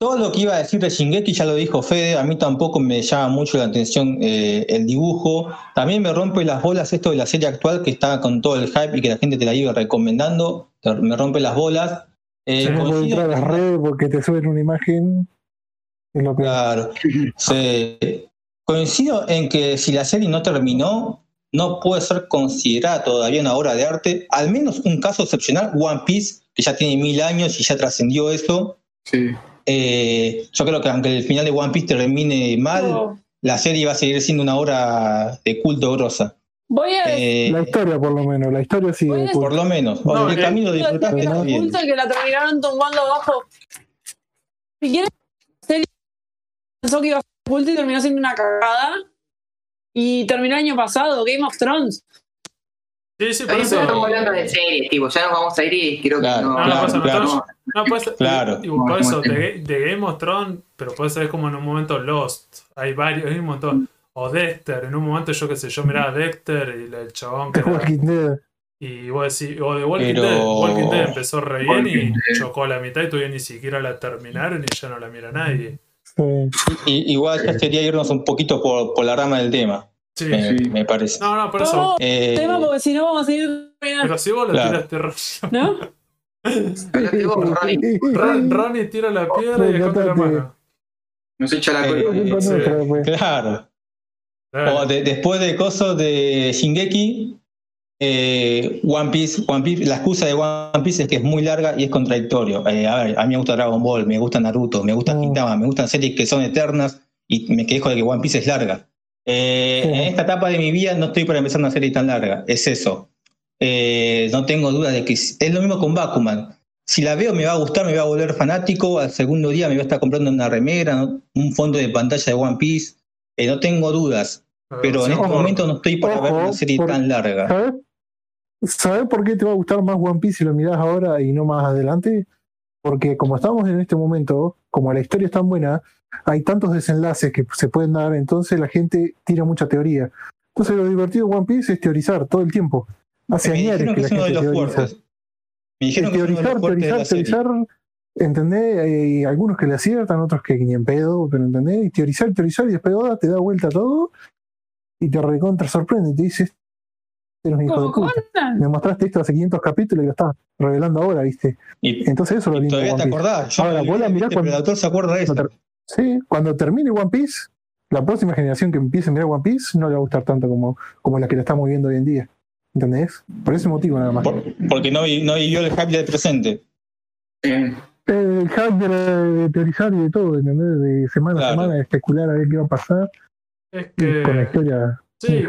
todo lo que iba a decir de Shingeki ya lo dijo Fede, a mí tampoco me llama mucho la atención eh, el dibujo. También me rompe las bolas esto de la serie actual que está con todo el hype y que la gente te la iba recomendando. Me rompe las bolas. Eh, Sí, entrar a las redes porque te suben una imagen. Es lo. Claro. [laughs] Sí. Coincido en que si la serie no terminó, no puede ser considerada todavía una obra de arte. Al menos un caso excepcional, One Piece, que ya tiene mil años y ya trascendió eso. Sí. Eh, yo creo que aunque el final de One Piece termine mal, la serie va a seguir siendo una obra de culto grosa. Voy a decir Eh, La historia, por lo menos. La historia sí. De por lo menos. No, el eh, camino de y que la terminaron tumbando abajo. Si quieres, la serie pensó que iba a oculta y terminó siendo una cagada. Y terminó el año pasado, Game of Thrones. Sí, sí, por eso. estamos hablando de series, tipo, ya nos vamos a ir y creo que Claro, no. No, no pasa nada. no, No, pues, Claro. y- y por eso, de, de Game of Thrones, pero puede ser como en un momento Lost. Hay varios, hay un montón. O Dexter, en un momento yo qué sé, yo miraba a Dexter y el chabón que [laughs] era- Walking Dead. Y vos decís, o de Walking Pero- Dead, Walking Dead empezó re bien Walking y Dead. chocó a la mitad y todavía ni siquiera la terminaron y ya no la mira nadie. Sí. Y- igual ya sería irnos un poquito por, por la rama del tema, Sí. me, Sí. me parece. No, no, por No, eso. Eh, tema porque si no vamos a seguir. Pero si vos lo Claro. tiraste. ¿No? Ronnie. Ron- Ronnie tira la piedra y esconde la mano. Nos echa la Eh, culpa. Sí. pues. Claro. O de- después de cosas de Shingeki, eh, One Piece, One Piece, la excusa de One Piece es que es muy larga y es contradictorio. Eh, a ver, a mí me gusta Dragon Ball, me gusta Naruto, me gusta Mm. Gintama, me gustan series que son eternas y me quejo de que One Piece es larga. Eh, Sí. En esta etapa de mi vida no estoy para empezar una serie tan larga, es eso. Eh, no tengo duda de que es lo mismo con Bakuman. Si la veo me va a gustar, me va a volver fanático, al segundo día me va a estar comprando una remera, ¿no? un fondo de pantalla de One Piece, Eh, no tengo dudas. Pero en este momento no estoy para ver una serie por- tan larga. ¿Sabes? ¿Sabes por qué te va a gustar más One Piece si lo mirás ahora y no más adelante? Porque como estamos en este momento, como la historia es tan buena, hay tantos desenlaces que se pueden dar, entonces la gente tira mucha teoría. Entonces lo divertido de One Piece es teorizar todo el tiempo. Hace Me años que que la de gente teoriza. Me dijeron que teorizar, teorizar, teorizar, ¿entendés? Hay algunos que le aciertan, otros que ni en pedo, pero ¿entendés? Y teorizar, teorizar y después ahora te da vuelta todo y te recontra sorprende y te dices, eres un hijo de ¿Cómo puta. Conan? Me mostraste esto hace 500 capítulos y lo estás revelando ahora, ¿viste? Y, Entonces eso es lo y lindo todavía te One Piece. acordás. Yo Ahora, vos la olvidé, mirás ¿viste? cuando- el autor se acuerda de eso. Sí, cuando termine One Piece, la próxima generación que empiece a mirar One Piece no le va a gustar tanto como, como la que la estamos viendo hoy en día. ¿Entendés? Por ese motivo nada más. Por- porque no, vi- no vivió el hype del presente. Eh, El hack de, de teorizar y de todo, ¿entendés? De semana a semana, de especular a ver qué va a pasar Es y con la que. historia Sí.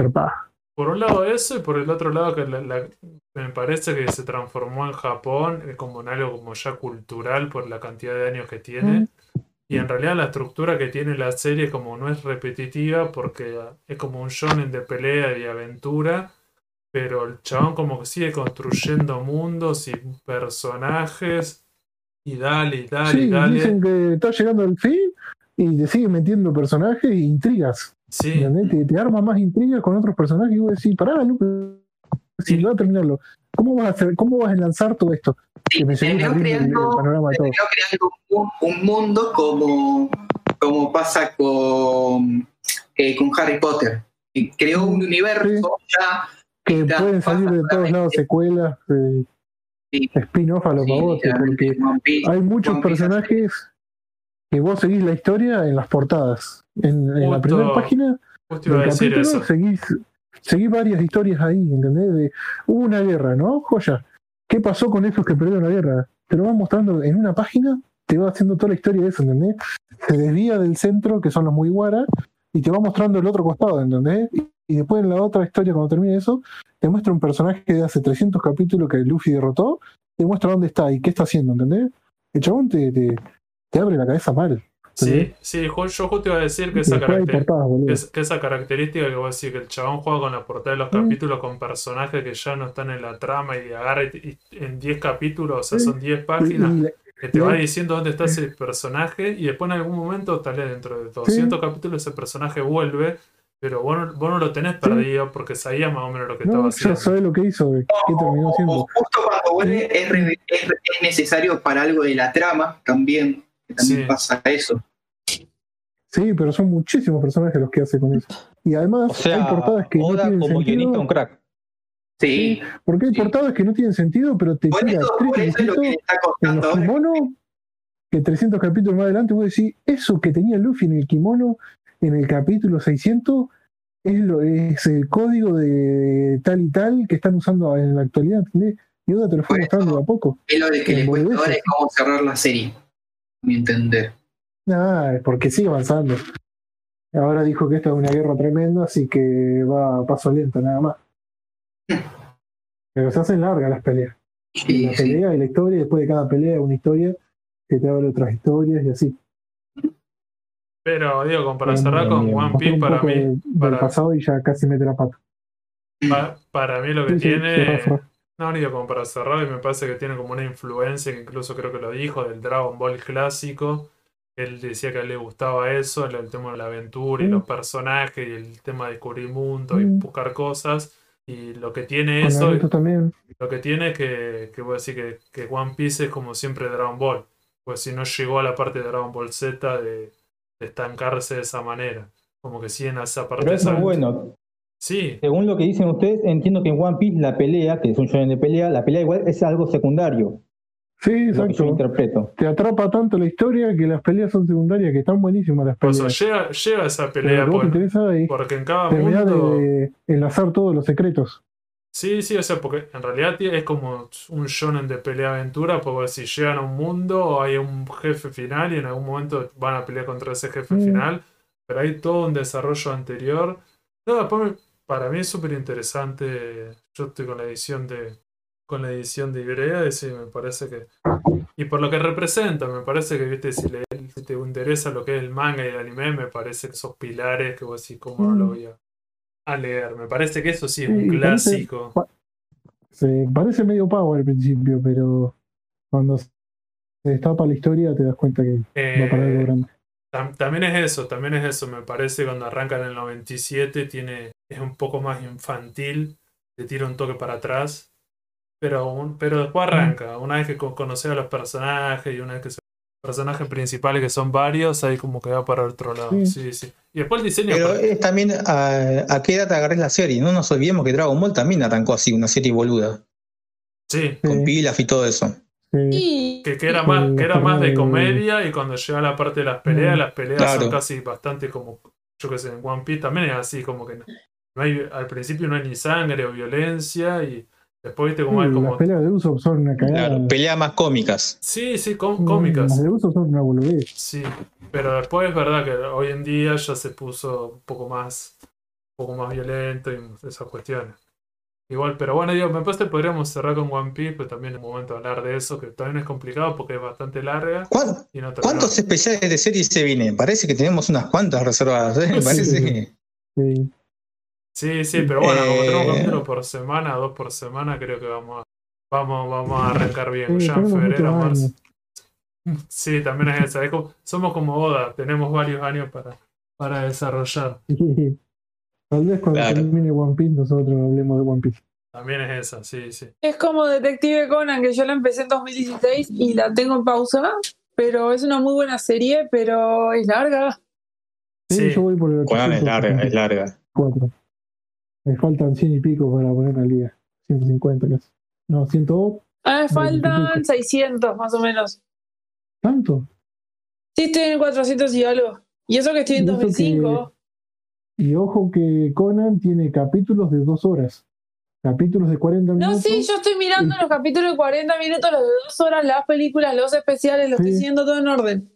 Por un lado eso y por el otro lado que la- la- me parece que se transformó en Japón eh, como en algo como ya cultural por la cantidad de años que tiene. Mm. Y en realidad la estructura que tiene la serie como no es repetitiva porque es como un shonen de pelea y aventura, pero el chabón como que sigue construyendo mundos y personajes y dale y dale y dale. dicen que está llegando al fin y te sigue metiendo personajes e intrigas. Te, te arma más intrigas con otros personajes y vos decís, pará, Lupe, si Sí. va a terminarlo, ¿cómo vas a hacer, cómo vas a enlazar todo esto? sí, Que me seguís terminó abriendo el, el creando, todo. terminó creando un, un mundo como, como pasa con, eh, con Harry Potter. Creó un universo ya Que Está, pueden salir de todos lados secuelas, eh, Sí. spin-off a los sí, pavotes, porque hay muchos personajes que vos seguís la historia en las portadas. En, en la primera página del capítulo eso. seguís, seguís varias historias ahí, ¿entendés? De, hubo una guerra, ¿no? Joya. ¿Qué pasó con esos que perdieron la guerra? Te lo van mostrando en una página, te va haciendo toda la historia de eso, ¿entendés? Se desvía del centro, que son los Mugiwara, y te va mostrando el otro costado, ¿entendés? Y, y después en la otra historia, cuando termine eso, te muestra un personaje de hace 300 capítulos que Luffy derrotó, te muestra dónde está y qué está haciendo, ¿entendés? El chabón te, te, te abre la cabeza mal. Sí, sí, yo justo iba a decir que esa, portadas, que es- que esa característica que vos decís, que el chabón juega con la portada de los capítulos con personajes que ya no están en la trama y agarra y, y en 10 capítulos, o sea, son 10 Y- páginas, y que te va diciendo dónde está ese personaje y después en algún momento, tal vez dentro de 200 capítulos, ese personaje vuelve, pero vos no, vos no lo tenés perdido porque sabías más o menos lo que estaba no, haciendo. ya sabes lo que hizo, qué terminó O siendo. justo cuando vuelve es, re- es- es necesario para algo de la trama también. Que también Sí. pasa eso. Sí, pero son muchísimos personajes los que hace con eso. Y además O sea, hay portadas que no Oda tienen como sentido. un crack. Sí. Porque hay Sí. portadas que no tienen sentido, pero te tira eso, tres eso es lo que está en costando los ahora. kimonos que 300 capítulos más adelante vos decís, eso que tenía Luffy en el kimono en el capítulo 600 es, lo, es el código de tal y tal que están usando en la actualidad, ¿entendés? Y Oda te lo fue mostrando a poco. Es lo de que le cuesta ahora es cómo cerrar la serie. Mi entender. Ah, es porque sigue avanzando. Ahora dijo que esta es una guerra tremenda, así que va a paso lento nada más. Pero se hacen largas las peleas. Sí, la sí. pelea y la historia, y después de cada pelea una historia que te abre otras historias y así. Pero digo, para cerrar con One Piece, para mí, del- del para- pasado y ya casi mete la pata. pa- para mí lo que Sí, sí, tiene... No, digo, como para cerrar, y me parece que tiene como una influencia, que incluso creo que lo dijo, del Dragon Ball clásico. Él decía que a él le gustaba eso, el, el tema de la aventura y Mm. los personajes y el tema de descubrir mundo y Mm. buscar cosas. Y lo que tiene Con eso, Naruto también. lo que tiene es que, que voy a decir que, que One Piece es como siempre Dragon Ball. Pues si no llegó a la parte de Dragon Ball Z de, de estancarse de esa manera. Como que sí en esa parte Pero eso esa- es bueno. Sí, Según lo que dicen ustedes, entiendo que en One Piece la pelea, que es un shonen de pelea, la pelea igual es algo secundario. Sí, Lo que yo exacto. interpreto. Te atrapa tanto la historia que las peleas son secundarias, que están buenísimas las por eso peleas. llega, llega esa pelea interesa ahí porque en cada mundo. de enlazar todos los secretos. Sí, sí, o sea, porque en realidad es como un shonen de pelea aventura, porque si llegan a un mundo hay un jefe final y en algún momento van a pelear contra ese jefe Mm. final, pero hay todo un desarrollo anterior. No, después me- para mí es súper interesante, yo estoy con la edición de con la edición de Ibrea y sí, me parece que... Y por lo que representa, me parece que, viste, si, le- si te interesa lo que es el manga y el anime, me parece que esos pilares que vos decís, ¿cómo no lo Mm. voy a, a leer? Me parece que eso sí es Sí, un parece- clásico. Se parece medio pavo al principio, pero cuando se destapa la historia te das cuenta que va para algo Eh, grande. tam- también es eso, también es eso. Me parece que cuando arranca en el 97 tiene, es un poco más infantil, te tira un toque para atrás, pero, un- pero después arranca. Una vez que co- conoces a los personajes y una vez que son personajes principales que son varios, ahí como que va para otro lado. Sí. Sí, sí. Y después el diseño. Pero es también a, a qué edad te agarrés la serie. No nos olvidemos que Dragon Ball también arrancó así, una serie boluda, Sí, con Sí. pilas y todo eso. Sí. Que, que era más, que era más de comedia y cuando llega la parte de las peleas, Mm. las peleas son casi bastante como, yo que sé, en One Piece también es así, como que no, hay, al principio no hay ni sangre o violencia y después viste como hay Sí, como... Las peleas de Usopp son una cagada. Claro, peleas más cómicas. Sí, sí, Mm, cómicas. Las de Usopp son una boludez. Sí, pero después es verdad que hoy en día ya se puso un poco más, un poco más violento y esas cuestiones. Igual, pero bueno, digo, me parece que podríamos cerrar con One Piece, pero también es un momento de hablar de eso, que también es complicado porque es bastante larga ¿Cuán- y no. ¿Cuántos especiales de series se vienen? Parece que tenemos unas cuantas reservadas. ¿eh? Me [laughs] Sí. parece que- Sí. Sí, sí, pero bueno, como tenemos Eh. capítulo por semana, dos por semana, creo que vamos a, vamos, vamos a arrancar bien. Sí, ya en tenemos febrero, muchos marzo. años. [laughs] Sí, también es esa. es como- somos como Oda, tenemos varios años para, para desarrollar. [laughs] Sí. Tal vez cuando Claro. termine One Piece nosotros hablemos de One Piece. También es esa, sí, sí. es como Detective Conan, que yo la empecé en 2016 y la tengo en pausa, pero es una muy buena serie, pero es larga. Sí, Sí. yo voy por el Conan es larga, es larga. 874. Me faltan 100 y pico para poner al día. 150 casi. No, 100. Ah, me faltan Veintipico. 600 más o menos. ¿Tanto? Sí, estoy en 400 y algo. Y eso que estoy en Y eso 2005. Y ojo que Conan tiene capítulos de dos horas. Capítulos de 40 No, minutos. sí, yo estoy mirando los capítulos de 40 minutos, los de 2 horas, las películas, los especiales, lo estoy Sí. siguiendo todo en orden.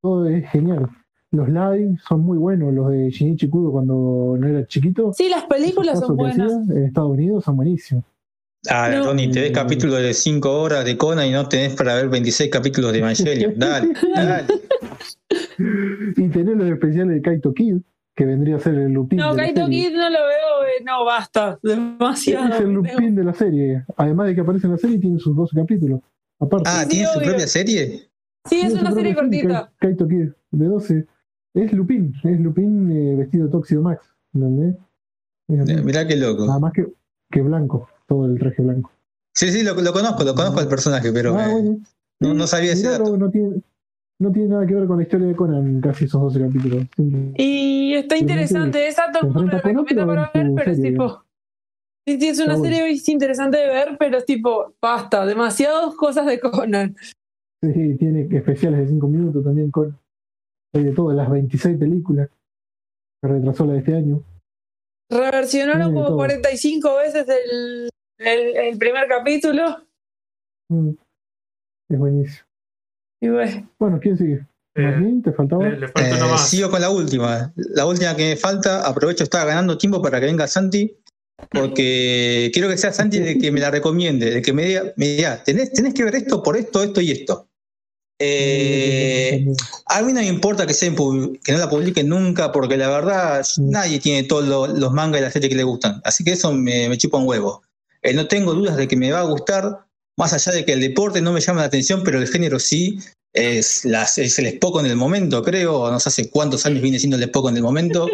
Todo es genial. Los live son muy buenos. Los de Shinichi Kudo cuando no era chiquito. Sí, las películas son buenas. hacía en Estados Unidos son buenísimos. Ah, No. Tony, te ves capítulos de 5 horas de Conan y no tenés para ver 26 capítulos de Evangelion. [laughs] Dale, dale. Y tener los especiales de Kaito Kid, que vendría a ser el Lupin. No, de la Kaito serie. Kid no lo veo, eh, no, basta, demasiado. Es el Lupin de la serie. Además de que aparece en la serie, tiene sus 12 capítulos. Aparte. Ah, Sí, ¿tiene su obvio. propia serie? Sí, es una serie cortita. Ka- Kaito Kid, de 12. Es Lupin, es Lupin eh, vestido de Tóxido Max. ¿Entendés? Es. Mirá qué loco. Nada más que, que blanco, todo el traje blanco. Sí, sí, lo, lo conozco, lo conozco al personaje, pero ah, eh, bueno. no, no sabía ese dato. no, tiene, no tiene nada que ver con la historia de Conan, casi esos 12 capítulos. Y está interesante, esa todo el mundo lo recomienda para ver, pero es serie, tipo. Sí, sí, es una bueno. serie es interesante de ver, pero es tipo, basta, demasiadas cosas de Conan. Sí, tiene especiales de 5 minutos también con hay de todas las 26 películas que retrasó la de este año. Reversionaron como todo. 45 veces el, el, el primer capítulo. Mm. Es buenísimo. Y bueno, Bueno, ¿quién sigue? Eh, ¿Martín? ¿Te faltaba? le, le falta Eh, sigo con la última. La última que me falta, aprovecho, estaba ganando tiempo para que venga Santi, porque quiero que sea Santi de que me la recomiende, de que me diga, me diga tenés, tenés que ver esto por esto, esto y esto. Eh, a mí no me importa que, pub- que no la publiquen nunca, porque la verdad nadie tiene todos lo- los mangas y las series que le gustan. Así que eso me, me chupa un huevo. Eh, no tengo dudas de que me va a gustar, más allá de que el deporte no me llama la atención, pero el género sí. Es, las, es el Spock en el momento, creo. No sé hace cuántos años viene siendo el Spock en el momento.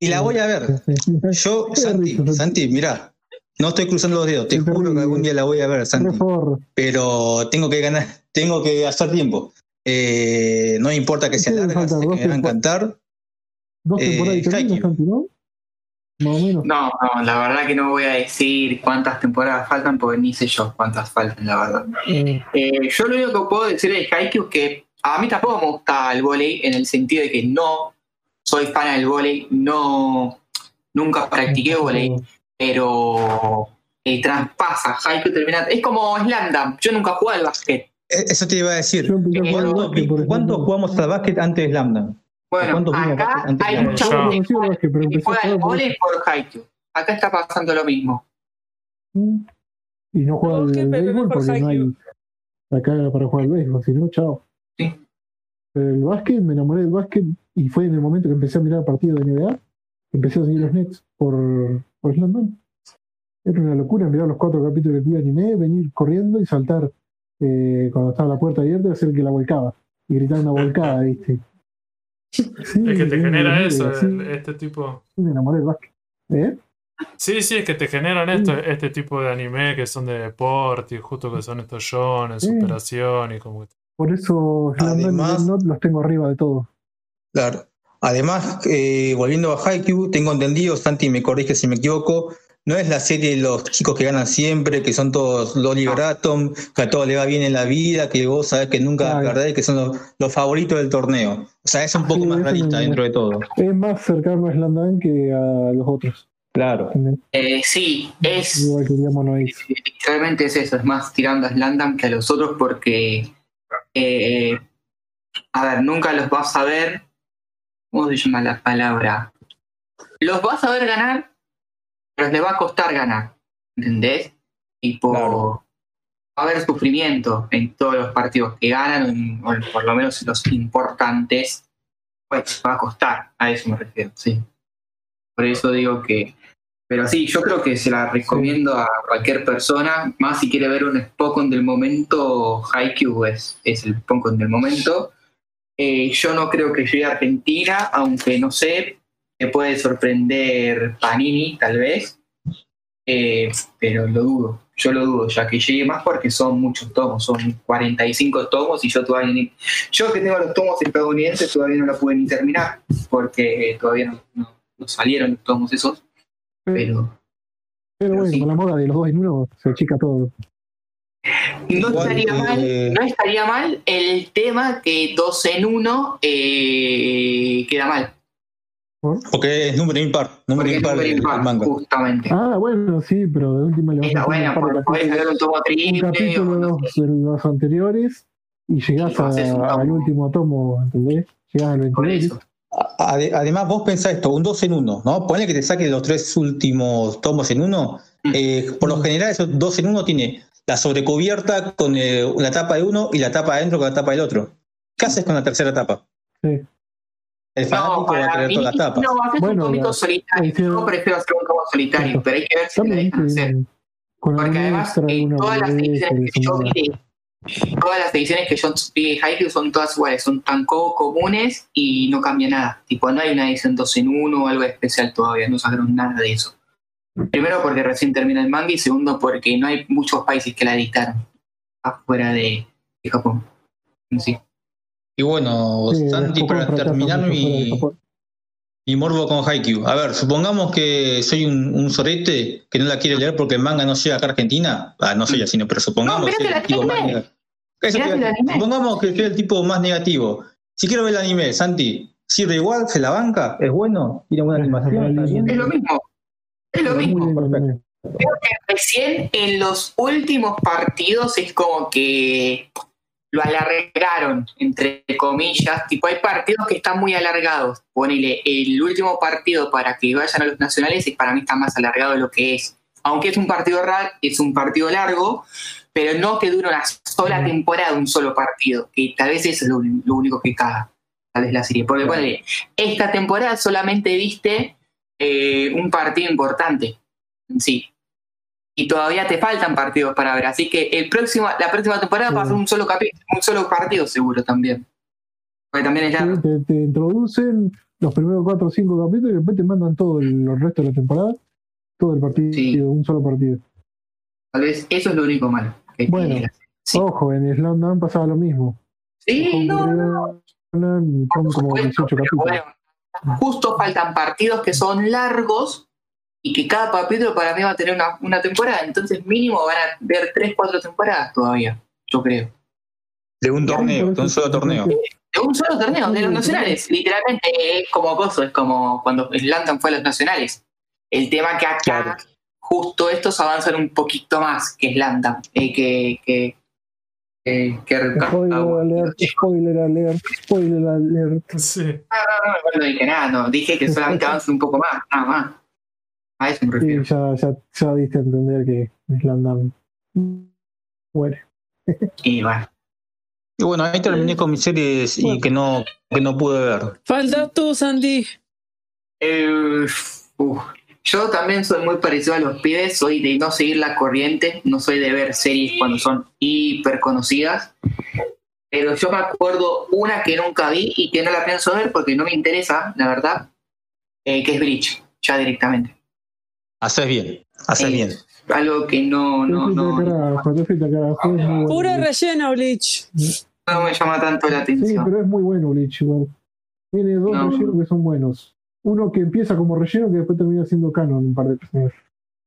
Y la voy a ver. Yo, Santi, Santi, mirá, no estoy cruzando los dedos, te juro que algún día la voy a ver, Santi pero tengo que ganar, tengo que hacer tiempo. Eh, no importa que sea Sí, larga, faltan sé que me va a encantar. Dos Eh, temporadas Haikyuu. Santi, ¿no? Más o menos. No, no, la verdad que no voy a decir cuántas temporadas faltan porque ni sé yo cuántas faltan, la verdad. Eh, Eh, yo lo único que puedo decir de Haikyuu es que a mí tampoco me gusta el volei en el sentido de que no soy fan del volei, no nunca practiqué volei, pero eh, traspasa Haikyuu termina es como Slam Dunk, yo nunca jugué al básquet. Eh, Eso te iba a decir. yo empecé a jugar al ¿Cuánto, básquet, por cuánto ejemplo. jugamos al básquet antes de Slam Dunk? Bueno, ¿Cuántos vimos acá hay gente Yo que juega al jugar por Haikyuu. Acá está pasando lo mismo. Y no juega al béisbol por porque no hay acá para jugar al béisbol, si no, chao. Sí. Pero el básquet, me enamoré del básquet y fue en el momento que empecé a mirar partidos de NBA, empecé a seguir los Nets por, por Slam Dunk. Era una locura mirar los cuatro capítulos de anime, venir corriendo y saltar eh, cuando estaba la puerta abierta hacer que la volcaba. Y gritar una volcada, ¿viste? Sí, es que te genera eso, sí, este tipo. sí, me enamoré del básquet. ¿Eh? Sí, sí, es que te generan esto, este tipo de anime que son de deporte y justo que son estos shonen, Sí. superación y como que Por eso Además- los tengo arriba de todo. Claro. Además, eh, volviendo a Haikyuu, tengo entendido, Santi me corrige si me equivoco, no es la serie de los chicos que ganan siempre, que son todos los Oliver Atom, que a todos le va bien en la vida, que vos sabés que nunca Claro. perdés, que son los, los favoritos del torneo. O sea, es un poco Sí, más realista dentro de todo. Es más cercano a Slam Dunk que a los otros. Claro. Eh, sí, es Igual que. Realmente es eso, es más tirando a Slandam que a los otros porque, eh, a ver, nunca los vas a ver, ¿cómo se llama la palabra? Los vas a ver ganar, pero les va a costar ganar, ¿entendés? Y por, Claro. va a haber sufrimiento en todos los partidos que ganan, o por lo menos los importantes, pues va a costar, a eso me refiero, sí. Por eso digo que pero sí, yo creo que se la recomiendo a cualquier persona, más si quiere ver un Spokon del momento, Haikyuu es, es el Spokon del momento. Eh, yo no creo que llegue a Argentina, aunque no sé, me puede sorprender Panini tal vez, Eh, pero lo dudo, yo lo dudo, ya que llegue más porque son muchos tomos, son 45 tomos y yo todavía ni... Yo que tengo los tomos estadounidenses todavía no la pude ni terminar, porque todavía no, no- no salieron los tomos esos, pero... Pero bueno, sí. con la moda de los dos en uno se achica todo. No estaría, mal, eh, no estaría mal el tema que dos en uno eh, queda mal. Porque es número impar, número Porque es impar número impar, el manga. justamente. Ah, bueno, sí, pero de última le vas Está a un de porque capítulos, sacar un tomo un triple o capítulo no de los, los anteriores y llegás Y un a- al último tomo, ¿entendés? Llegás al Por 22. eso. Ade- Además, vos pensás esto, un 2 en 1, ¿no? Ponle que te saques los tres últimos tomos en uno, eh, por lo general esos dos en uno tiene la sobrecubierta con eh, la tapa de uno y la tapa adentro con la tapa del otro. ¿Qué haces con la tercera tapa? Sí. El fanático No, va a para querer mí, todas las tapas. no, haces Bueno, un cómico la- solitario. Yo prefiero hacer un cómico solitario, pero hay que ver si También dejan hacer. Porque además, eh, todas las ediciones que yo vi todas las ediciones que yo vi de Haikyuu son todas iguales, son tan co- comunes y no cambia nada. Tipo, no hay una edición 2 en 1 o algo especial todavía, no sacaron nada de eso. Primero porque recién termina el manga y segundo porque no hay muchos países que la editaron afuera de, de Japón. Sí. Y bueno, Sí, Santi, para terminar mi, mi morbo con Haikyuu. A ver, supongamos que soy un, un sorete que no la quiere leer porque el manga no llega acá a Argentina. Ah, no soy así, no, pero supongamos No, que soy el el tipo más negativo. Eso. Supongamos que soy el tipo más negativo. Si quiero ver el anime, Santi, ¿sirve igual? ¿Se la banca? ¿Es bueno? ¿Tiene buena animación? Es lo mismo. Es lo mismo. lindo anime. Recién en los últimos partidos es como que lo alargaron, entre comillas. Tipo, hay partidos que están muy alargados. Ponele, el último partido para que vayan a los nacionales es para mí está más alargado de lo que es. Aunque es un partido raro, es un partido largo, pero no que dura una sola temporada, un solo partido. Que tal vez eso es lo, lo único que caga, tal vez la serie. Porque ponele, esta temporada solamente viste eh, un partido importante. Sí, y todavía te faltan partidos para ver. Así que el próximo, la próxima temporada va a ser un solo capítulo, un solo partido seguro también. Porque también es largo. Sí, te, te introducen los primeros cuatro o cinco capítulos y después te mandan todo el, el resto de la temporada, todo el partido, Sí. un solo partido. Tal vez eso es lo único malo. que Bueno. tiene Sí, Ojo, en Slam pasaba lo mismo. Sí, no, no, como supuesto, 18 pero capítulos. bueno, justo faltan partidos que son largos y que cada capítulo para mí va a tener una, una temporada. Entonces mínimo van a ver 3, 4 temporadas todavía, yo creo. De un torneo, de un solo torneo. De un solo torneo, de los nacionales. Literalmente es como coso, es como cuando Slantan fue a los nacionales. El tema que acá, Claro. justo estos avanzan un poquito más que Slantan. Eh, que, que, que, que- Spoiler ah, alert, spoiler alert, spoiler alert. Sí. No, no, no, no dije nada, no. Dije que solamente [laughs] avanzan un poco más, nada más. A eso me refiero. ya, ya, ya diste a entender que Slam Dunk muere. Y bueno. Y bueno, ahí terminé con mis series y que no, que no pude ver. Faltas tú, Sandy. Eh, uf. Yo también soy muy parecido a los pibes, soy de no seguir la corriente, no soy de ver series cuando son hiper conocidas. Pero yo me acuerdo una que nunca vi y que no la pienso ver porque no me interesa, la verdad, eh, que es Bleach, ya directamente. Haces bien, haces Eh, bien. Algo que no, no, no, muy bueno. Pura relleno, Bleach. no me llama tanto la Sí, atención. pero es muy bueno Bleach igual. Tiene dos No. rellenos que son buenos. Uno que empieza como relleno que después termina siendo canon un par de personas.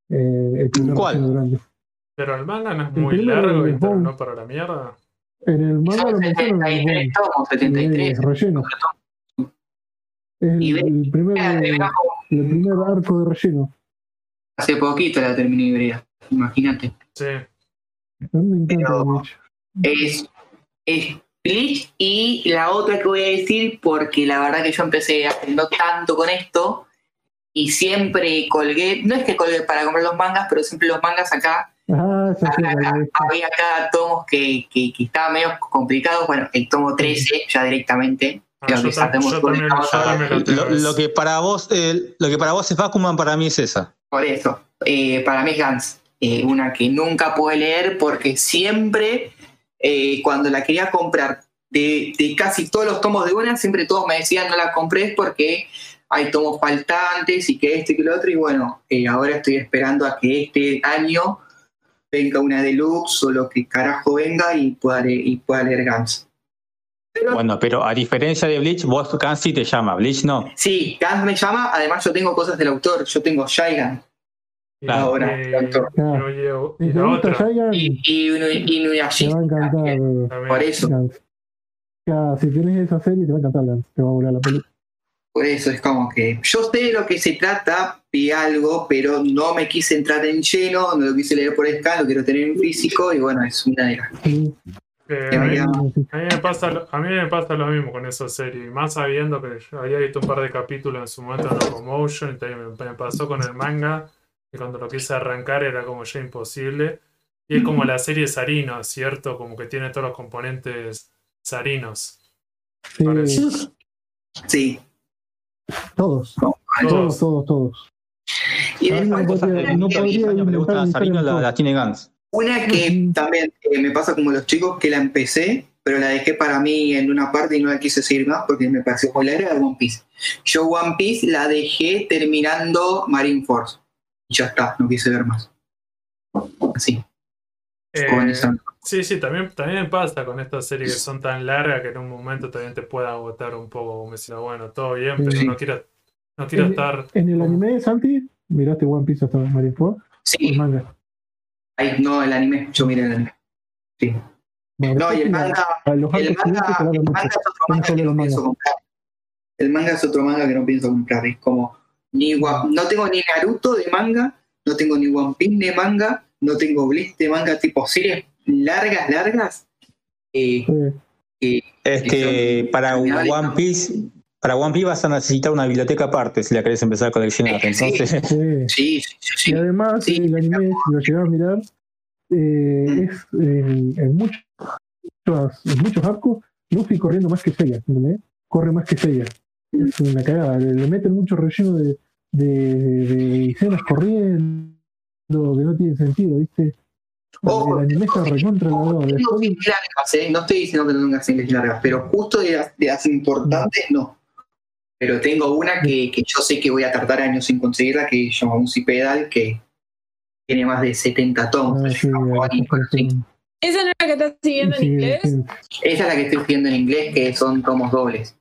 Eh, el ¿Cuál? Pero el manga no es muy largo y terminó para la mierda. En el manga lo mencionan los 73 tomos, 73. Es relleno. Es el, el primer, el primer arco de relleno. Hace poquito la terminé de ver, imagínate. Sí. Pero- es, es Bleach y la otra que voy a decir, porque la verdad que yo empecé no tanto con esto y siempre colgué, no es que colgué para comprar los mangas, pero siempre los mangas acá, Ah, sí vi. había cada tomos que, que, que estaban medio complicados, bueno, el tomo 13 ya directamente, Ah, yo, que yo también, yo lo tengo. Lo, lo que para vos, eh, lo que para vos es Bakuman, para mí es esa. Por eso, eh, para mí es Gans, eh, una que nunca pude leer porque siempre eh, cuando la quería comprar de, de casi todos los tomos de una, siempre todos me decían no la compré porque hay tomos faltantes y que este y que lo otro, y bueno, ahora estoy esperando a que este año venga una deluxe o lo que carajo venga y pueda, y pueda leer Gans. Pero Bueno, pero a diferencia de Bleach, vos Kansi te llama, Bleach no. sí, Gans me llama, además yo tengo cosas del autor, yo tengo Shaigan Y- Claro. ahora, y- el autor. Claro. y- y- y Y, y, Inu- te Inuyasha va a encantar. también, también. por eso. Si tenés esa serie, te va a encantar. Te va a volar la película. Por eso es como que yo sé de lo que se trata, vi algo, pero no me quise entrar en lleno, no lo quise leer por scan, lo quiero tener en físico y bueno, es una de las A, mí, a me pasa, lo- a mí me pasa lo mismo con esa serie, y más sabiendo que yo había visto un par de capítulos en su momento en Locomotion, y también me, me pasó con el manga, que cuando lo quise arrancar era como ya imposible. Y es como la serie Sarino, ¿cierto? Como que tiene todos los componentes sarinos. Sí, Parece. Sí. todos, todos, todos, todos. Y A mí me después, podría- no podría que le inventar gusta una a Sarino historia la, mejor. Una que también eh, me pasa como los chicos, que la empecé, pero la dejé para mí en una parte y no la quise seguir más porque me pareció muy larga de One Piece. Yo One Piece la dejé terminando Marineford. Y ya está, no quise ver más. Así. Eh, sí, sí, también, también me pasa con estas series que son tan largas que en un momento también te puede agotar un poco, como decir, bueno, todo bien, pero Sí. no quiero, no quiero En- estar... En el anime, Santi, miraste One Piece hasta Marineford, el Sí, manga. Ahí, no, el anime, yo miré el anime. Sí. No, y el manga, el manga, el es otro manga que no pienso comprar. El manga es otro manga que no pienso comprar. Es como, ni no tengo ni Naruto de manga, no tengo ni One Piece de manga, no tengo Bleach de manga, tipo series largas, largas. Eh, Sí. Es que para One. Piece, para One Piece vas a necesitar una biblioteca aparte si la querés empezar a coleccionar. Sí. Entonces, Sí. sí, sí, sí, sí. Y además, Sí. el anime, si lo llegas a mirar, eh, Mm. es en, en muchos, en muchos arcos, Luffy corriendo más que Seiya, ¿entendés? Corre más que Seiya. Es una cagada. Le, le meten mucho relleno de, de, de escenas corriendo que no tiene sentido, ¿viste? Ojo, el anime está recontra la No ¿eh? No estoy diciendo que no tenga series largas, pero justo de las, de las importantes no. Pero tengo una que, que yo sé que voy a tardar años sin conseguirla, que se llama Music Pedal, que tiene más de 70 tomos. ah, sí, Sí. ¿Esa no es la que estás siguiendo en sí, inglés? sí. Esa es la que estoy viendo en inglés, que son tomos dobles.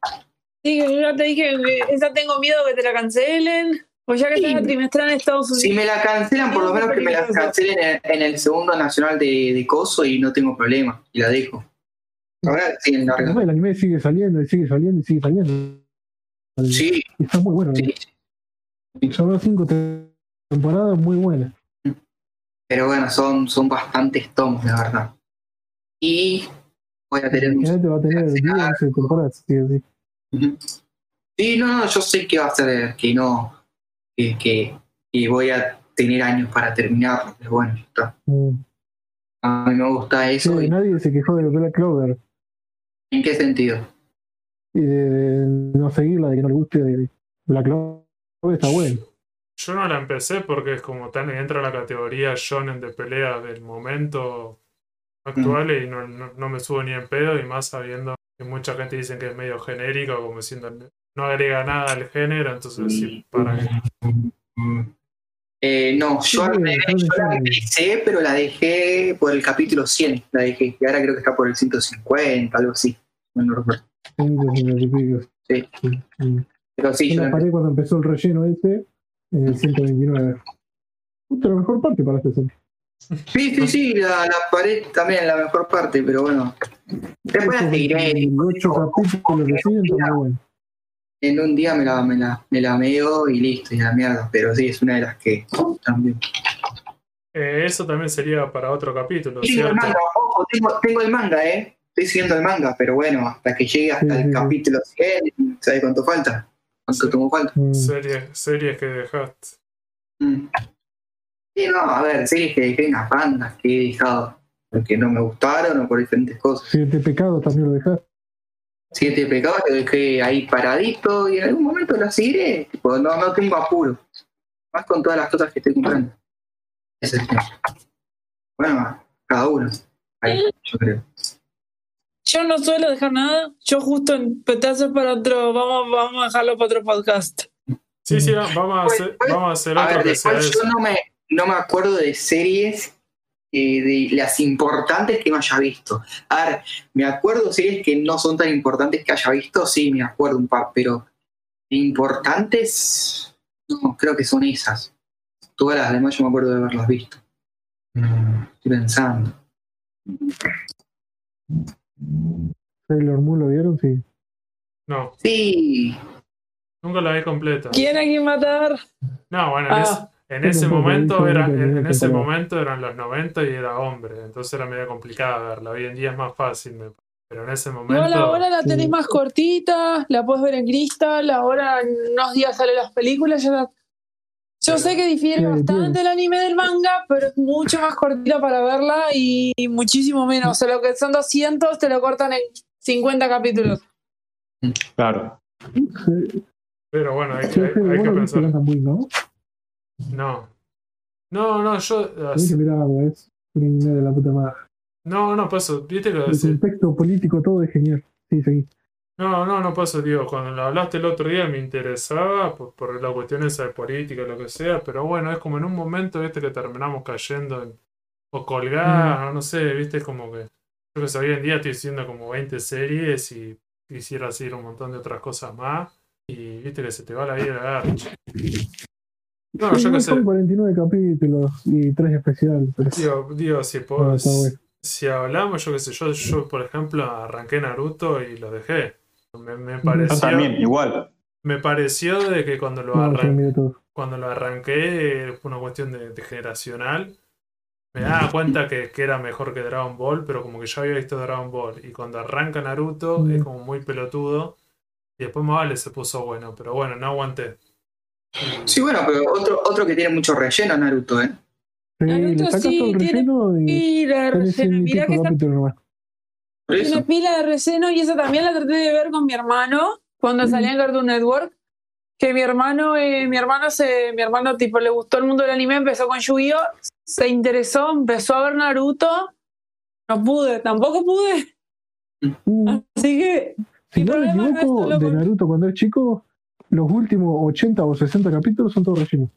Sí, que yo ya te dije que esa tengo miedo que te la cancelen. O ya que Sí. la trimestral en Estados Unidos. Si me la cancelan, por lo menos que me la cancelen en, en el segundo nacional de, de Coso y no tengo problema, y la dejo. Ahora siguen largas. Además, el anime sigue saliendo y sigue saliendo y sigue saliendo. Sí, está muy bueno. sí. Son cinco te- temporadas muy buenas. Pero bueno, son, son bastantes tomos, la verdad. Y voy a tener un Quédate va a tener 10, 11 temporadas. Sí, sí. Ujú. Sí, no, no, yo sé que va a ser que no, que, que, que voy a tener años para terminarlo, pero bueno, ya está. Mm. A mí me gusta Sí, eso. y- nadie se quejó de Black Clover ¿En qué sentido? Y de, de no seguirla, de que no le guste de Black Clover. Está bueno. Yo no la empecé porque es como tan entra en la categoría shonen de pelea del momento actual y no, no, no me subo ni en pedo y más sabiendo que mucha gente dice que es medio genérico, como diciendo no agrega nada al género, entonces sí, para qué. Eh, no, Sí, yo, la- yo empecé, pero la dejé por el capítulo 100, la dejé, y ahora creo que está por el 150, algo así. No, no recuerdo. Sí. Pero sí, Yo paré cuando empezó el relleno ese en el 129. Justo la mejor parte para este serie. Sí, sí, sí, la, la pared también la mejor parte, pero bueno. Después la seguiré. En un día me la, me la, me la meo y listo, y la mierda. Pero sí, es una de las que también. Eh, eso también sería para otro capítulo, tengo el ojo, tengo, tengo el manga, ¿eh? Estoy siguiendo el manga, pero bueno, hasta que llegue hasta el capítulo 100, ¿sabes cuánto falta? ¿Cuánto Sí. tengo falta? Mm. Series, series que dejaste. Mm. Sí, no, a ver, series que dejé en las bandas que he dejado, porque no me gustaron o por diferentes cosas. Siete pecados también lo dejaste. Siete pecados lo dejé ahí paradito y en algún momento la seguiré. Tipo, no, no tengo apuro. Más con todas las cosas que estoy comprando. Ese es el tema. Bueno, cada uno. Ahí, yo creo. Yo no suelo dejar nada. Yo justo en petazos para otro. Vamos, vamos a dejarlo para otro podcast. Sí, sí, va- vamos a hacer, Pues, vamos a hacer A otro ver, que sea después eso. yo no me, no me acuerdo de series eh, de las importantes que me haya visto. A ver, me acuerdo de series que no son tan importantes que haya visto, sí, me acuerdo un par, pero importantes, no, creo que son esas. Todas las demás yo me acuerdo de haberlas visto. Mm, Estoy pensando. Sailor Moon lo vieron, sí. No, Sí, nunca la vi completa. ¿Quién a quién matar? No, bueno, en, Ah. es- en Yo ese momento era, en, ese momento eran los 90 y era hombre, entonces era medio complicada verla. Hoy en día es más fácil, me- pero en ese momento ahora la Sí. tenés más cortita, la puedes ver en cristal, ahora en unos días salen las películas, ya la- Yo sé que difiere Sí, bastante el anime del manga, pero es mucho más cortita para verla y muchísimo menos. O sea, lo que son 200 te lo cortan en 50 capítulos. Claro. Pero bueno, hay, que viste pensar. ¿no? No. No, no, yo. Tenés que mirarlo, es un anime de la puta madre. No, no, paso. Viste que El contexto político todo es genial. Sí, sí. No, no, no paso, digo, cuando lo hablaste el otro día me interesaba por, por la cuestión esa de política, lo que sea, pero bueno, es como en un momento, viste, que terminamos cayendo en, o colgar, o no sé, viste, como que, yo que sé, hoy en día estoy haciendo como 20 series y quisiera hacer un montón de otras cosas más, y viste que se te va la vida la garcha. No, Sí, yo que sé, son 49 capítulos y 3 especiales. Pero... digo, digo, si, Ah, está bueno. si hablamos, yo que sé, yo, yo por ejemplo arranqué Naruto y lo dejé. Me, me Yo pareció... también, igual. Me pareció de que cuando lo, No, yo arran- miré todo. cuando lo arranqué fue una cuestión de, de generacional. Me daba cuenta que, que era mejor que Dragon Ball, pero como que ya había visto Dragon Ball. Y cuando arranca Naruto Mm. es como muy pelotudo. Y después más vale se puso bueno, pero bueno, no aguanté. Sí, bueno, pero otro, otro que tiene mucho relleno, Naruto, ¿eh? Sí, Naruto le sacas sí, todo el tiene relleno y tenés relleno. Mirá que pico esa capítulos nomás. Por tiene pila de relleno y esa también la traté de ver con mi hermano cuando salía en Cartoon Network. Que mi hermano, eh, mi hermano se, mi hermano tipo le gustó el mundo del anime, empezó con Yu-Gi-Oh, se interesó, empezó a ver Naruto. No pude, tampoco pude. Mm. Así que Si no me no equivoco, de Naruto cuando es chico, los últimos 80 o 60 capítulos son todos rellenos.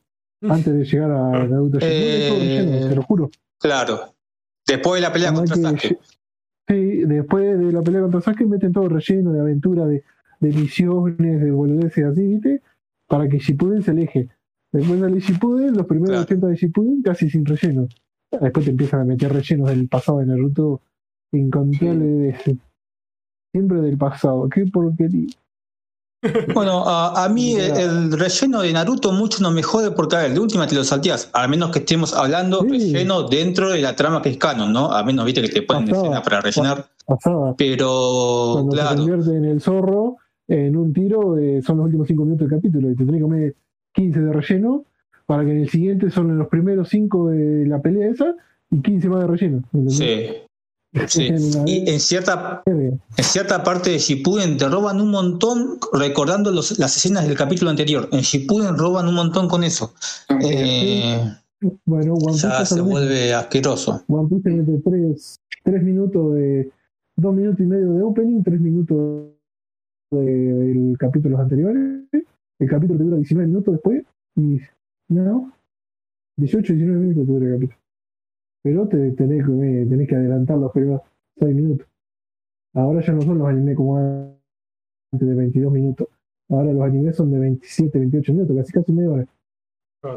Antes de llegar a Naruto Shippuden, es todo Eh, relleno, te lo juro. Claro. Después de la pelea contra que- Sasuke. Sí, después de la pelea contra Sasuke meten todo relleno de aventura, de, de misiones, de boludeces así, ¿viste? Para que Shippuden se aleje. Después sale Shippuden, los primeros Claro. 80 de Shippuden casi sin relleno. Después te empiezan a meter rellenos del pasado de Naruto incontables veces. Siempre del pasado. Qué porquería. Bueno, a, a mí [laughs] el, el relleno de Naruto mucho no me jode porque, a ver, de última te lo salteás, al menos que estemos hablando Sí. relleno dentro de la trama que es canon, ¿no? A menos, viste, que te ponen Pasaba. escena para rellenar, Pasaba. pero Cuando se claro, convierte en el zorro, en un tiro, eh, son los últimos 5 minutos del capítulo. Y te tenés que comer 15 de relleno para que en el siguiente son los primeros 5 de la pelea esa y 15 más de relleno. ¿entendés? sí, [laughs] sí. Y en cierta, en cierta parte de Shippuden te roban un montón recordando los- las escenas del capítulo anterior. En Shippuden roban un montón con eso. Eh, Bueno, One Piece ya se vuelve asqueroso. One Piece te mete 3, 3 minutos de. 2 minutos y medio de opening, 3 minutos de- del capítulos anteriores. El capítulo te dura 19 minutos después. Y. No. 18, 19 minutos te dura el capítulo. Pero te tenés, que- eh, tenés que adelantar los primeros 6 minutos. Ahora ya no son los animes como antes de 22 minutos. Ahora los animes son de 27, 28 minutos, casi casi media hora.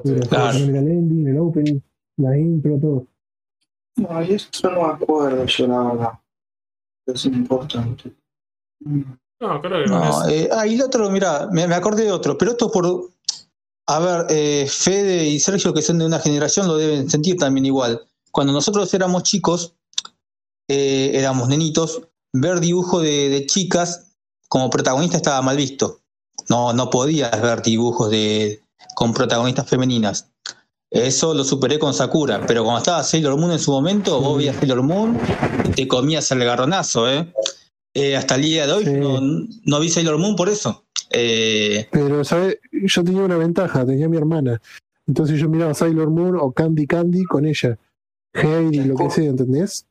Pero Claro. el ending, el opening, la intro, todo. No, y eso no me acuerdo yo, la verdad. Es importante. No, creo que No, eso- eh, ah, y el otro, mira, me, me acordé de otro, pero esto por. A ver, eh, Fede y Sergio, que son de una generación, lo deben sentir también igual. Cuando nosotros éramos chicos, eh, éramos nenitos, ver dibujos de, de chicas como protagonista estaba mal visto. No, no podías ver dibujos de, con protagonistas femeninas. Eso lo superé con Sakura, pero cuando estaba Sailor Moon en su momento, vos veías Sailor Moon y te comías el garronazo, ¿eh? Eh, hasta el día de hoy Sí. no, no vi Sailor Moon por eso. Eh, Pero, ¿sabes? Yo tenía una ventaja, tenía a mi hermana. Entonces yo miraba Sailor Moon o Candy Candy con ella. Heidi, lo que sea, ¿entendés?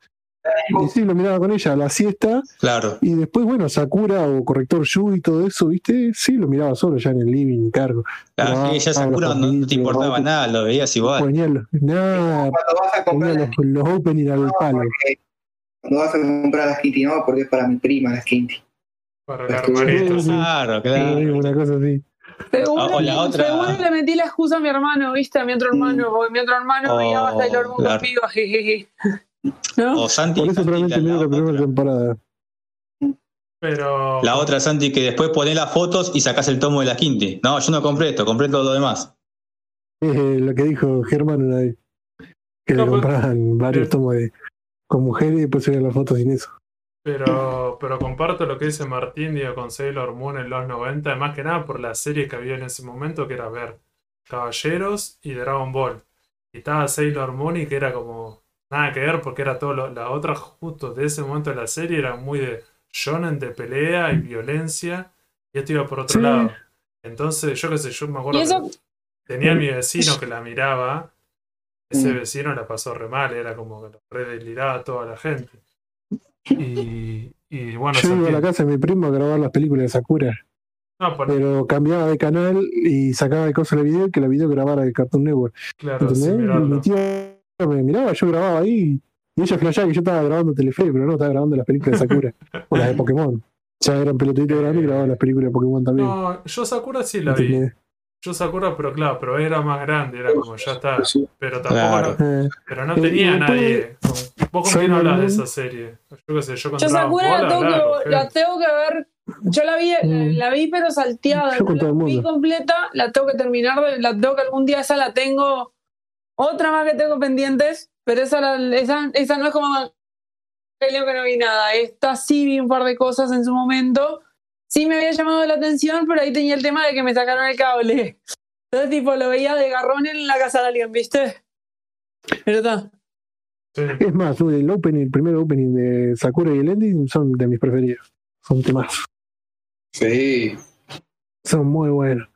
Y sí, lo miraba con ella a la siesta. claro. Y después, bueno, Sakura o Corrector Yu y todo eso, ¿viste? Sí, lo miraba solo ya en el living, cargo. La, Ah, ella ah, Sakura no, no te importaba los- nada, lo veías igual. Ponía los, nada, Cuando vas a comprar ponía las los, los opening al palo. porque- cuando vas a comprar las Kinty, no, porque es para mi prima las Kinty. para Sí, hermanito. sí. Claro, Sí, claro. Una cosa así. [laughs] Seguro, Ah, o la otra- seguro le metí la excusa a mi hermano, ¿viste? A mi otro hermano, porque mi otro hermano Oh, veía Sailor Moon claro. conmigo, jejeje. [laughs] ¿No? O Santi, Por eso Santi, probablemente la, miré la la primera otra, temporada. Pero. la otra Santi que después pones las fotos y sacás el tomo de la Quinti. No, yo no compré esto, compré todo lo demás. Es eh, lo que dijo Germán una vez. Que No, le pues, compraban varios eh. tomos de, con mujeres y después subían las fotos sin eso. Pero, pero comparto lo que dice Martín digo, con Sailor Moon en los 90, más que nada por la serie que había en ese momento, que era ver Caballeros y Dragon Ball. Y estaba Sailor Moon y que era como nada que ver porque era todo lo, la otra justo de ese momento de la serie era muy de shonen de pelea y violencia y esto iba por otro Sí. lado. Entonces, yo qué sé, yo me acuerdo eso, que tenía a mi vecino que la miraba. Ese Mm. vecino la pasó re mal, era como que lo re deliraba a toda la gente. Y, y bueno, Yo iba a la casa de mi primo a grabar las películas de Sakura, no, por- pero cambiaba de canal y sacaba de cosas de video que la video grabara de Cartoon Network. claro, mirarlo. mi tío me miraba, yo grababa ahí y ella flashaba que yo estaba grabando Telefe, pero no, estaba grabando las películas de Sakura [laughs] o las de Pokémon. Ya eran pelotitos grandes y grababa las películas de Pokémon también. No, yo Sakura sí la vi. Yo Sakura, pero claro, pero era más grande, era como ya está. Sí. Pero tampoco Claro. no- Eh, pero no tenía y nadie. ¿Vos con quién hablas de esa serie? Yo qué sé, yo con yo Sakura la tengo, que, la tengo que ver. Yo la vi, la, Mm. la vi pero salteada. Yo con todo la el vi mundo. completa, la tengo que terminar, de- la tengo que algún día esa la tengo. Otra más que tengo pendientes, pero esa, la- esa, esa no es como Evangelion que no vi nada. Esta sí vi un par de cosas en su momento. Sí me había llamado la atención, pero ahí tenía el tema de que me sacaron el cable. Entonces, tipo, lo veía de garrón en la casa de alguien, ¿viste? Pero está. Sí. Es más, el opening, el primer opening de Sakura y el ending son de mis preferidos. Son temas. Sí. Son muy buenos.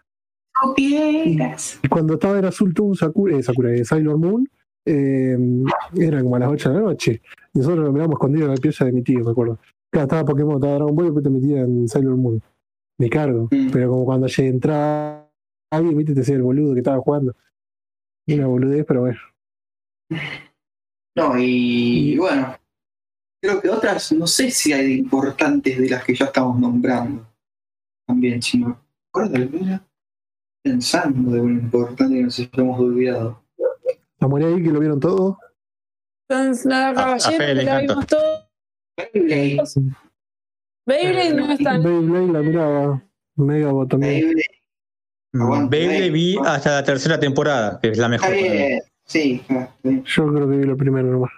Copieras. Y cuando estaba en Azul Toon, Sakura, eh, Sakura eh, Sailor Moon, eh, era como a las 8 de la noche. Nosotros lo mirábamos escondido en la pieza de mi tío, me acuerdo. Claro, estaba Pokémon, estaba Dragon Ball y después te metían en Sailor Moon. Me cargo. Mm. Pero como cuando llegué entraba alguien, viste, te hacía el boludo que estaba jugando. Una boludez, pero bueno. No, y, Y- bueno, creo que otras, no sé si hay importantes de las que ya estamos nombrando. También, si me acuerdo alguna, pensando de una importante que nos hayamos olvidado. Samurai ahí que lo vieron todo. Entonces, la a caballero, la encanta. vimos todos. Beyblade, Beyblade no está. Beyblade la miraba. Mega también. Beyblade, vi hasta la tercera temporada, que es la mejor. sí. Yo creo que vi lo primero nomás.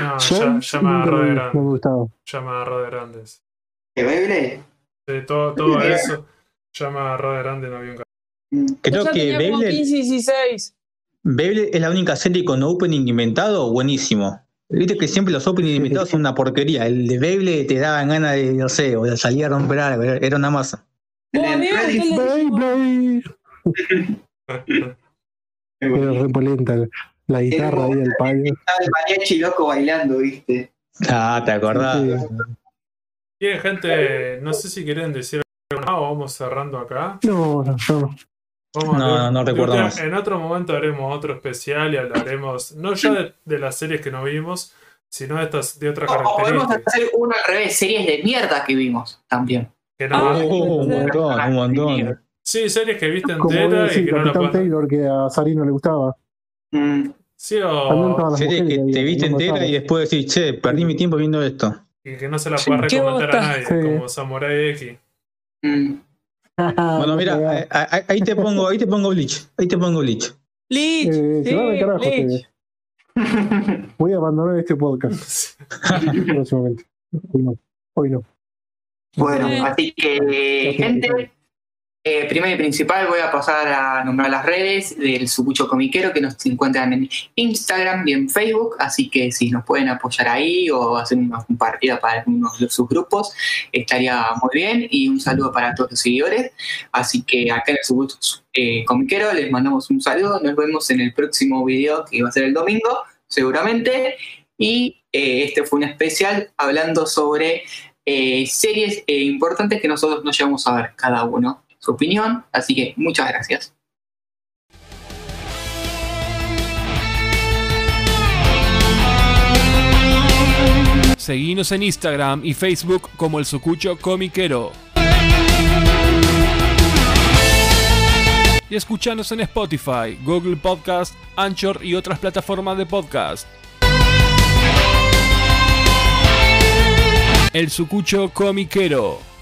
No, ya, ya me agarró de vi, grande. no me gustaba. Ya me agarró de grandes. ¿De Beyblade? Sí, todo, eso ya me agarró de grande, no vi un Mm. Creo que Beyblade, 15, 16. Beyblade es la única serie con opening inventado, buenísimo. Viste que siempre los openings inventados son una porquería. El de Beyblade te daban ganas de, no sé, o de salir a romper algo, era era una masa. El. Beyblade. [laughs] Era repolenta. La guitarra ahí al palo. Estaba el mariachi loco bailando, ¿viste? Ah, ¿te acordás? Sí. Bien, gente, no sé si quieren decir algo más o vamos cerrando acá. No, no, no. Vamos No, no, no recuerdo más. En otro momento haremos otro especial y hablaremos, no ya de, de las series que no vimos, sino de, estas, de otras O podemos características. hacer uno al revés, series de mierda que vimos también. Que no, Ah, Oh, un montón, un montón. sí, series que viste Como entera y que no la Capitán puedes. Taylor que a Sari no le gustaba. Mm. Sí, o, estaban las Serie mujeres que te viste entera y después decís, che, perdí mi tiempo viendo esto. y que no se la Qué recomendar a nadie, Sí. como Samurai X. Mm. Bueno, No mira, [laughs] eh, ahí ahí te pongo, ahí te pongo Bleach, ahí te pongo Bleach. Lich, Eh, sí, van [laughs] carajo. Voy a abandonar este podcast [laughs] próximamente. Hoy no. Hoy no. Bueno, Sí. así que, gente, eh, primero y principal voy a pasar a nombrar las redes del Sucucho Comiquero que nos encuentran en Instagram y en Facebook, así que si nos pueden apoyar ahí o hacer una compartida para algunos de sus grupos, estaría muy bien y un saludo para todos los seguidores. Así que acá en el Sucucho eh, Comiquero les mandamos un saludo, nos vemos en el próximo video que va a ser el domingo, seguramente. Y eh, este fue un especial hablando sobre eh, series importantes que nosotros nos llevamos a ver cada uno su opinión. Así que muchas gracias. Seguinos en Instagram y Facebook como el Sucucho Comiquero. Y escuchanos en Spotify, Google Podcast, Anchor y otras plataformas de podcast. El Sucucho Comiquero.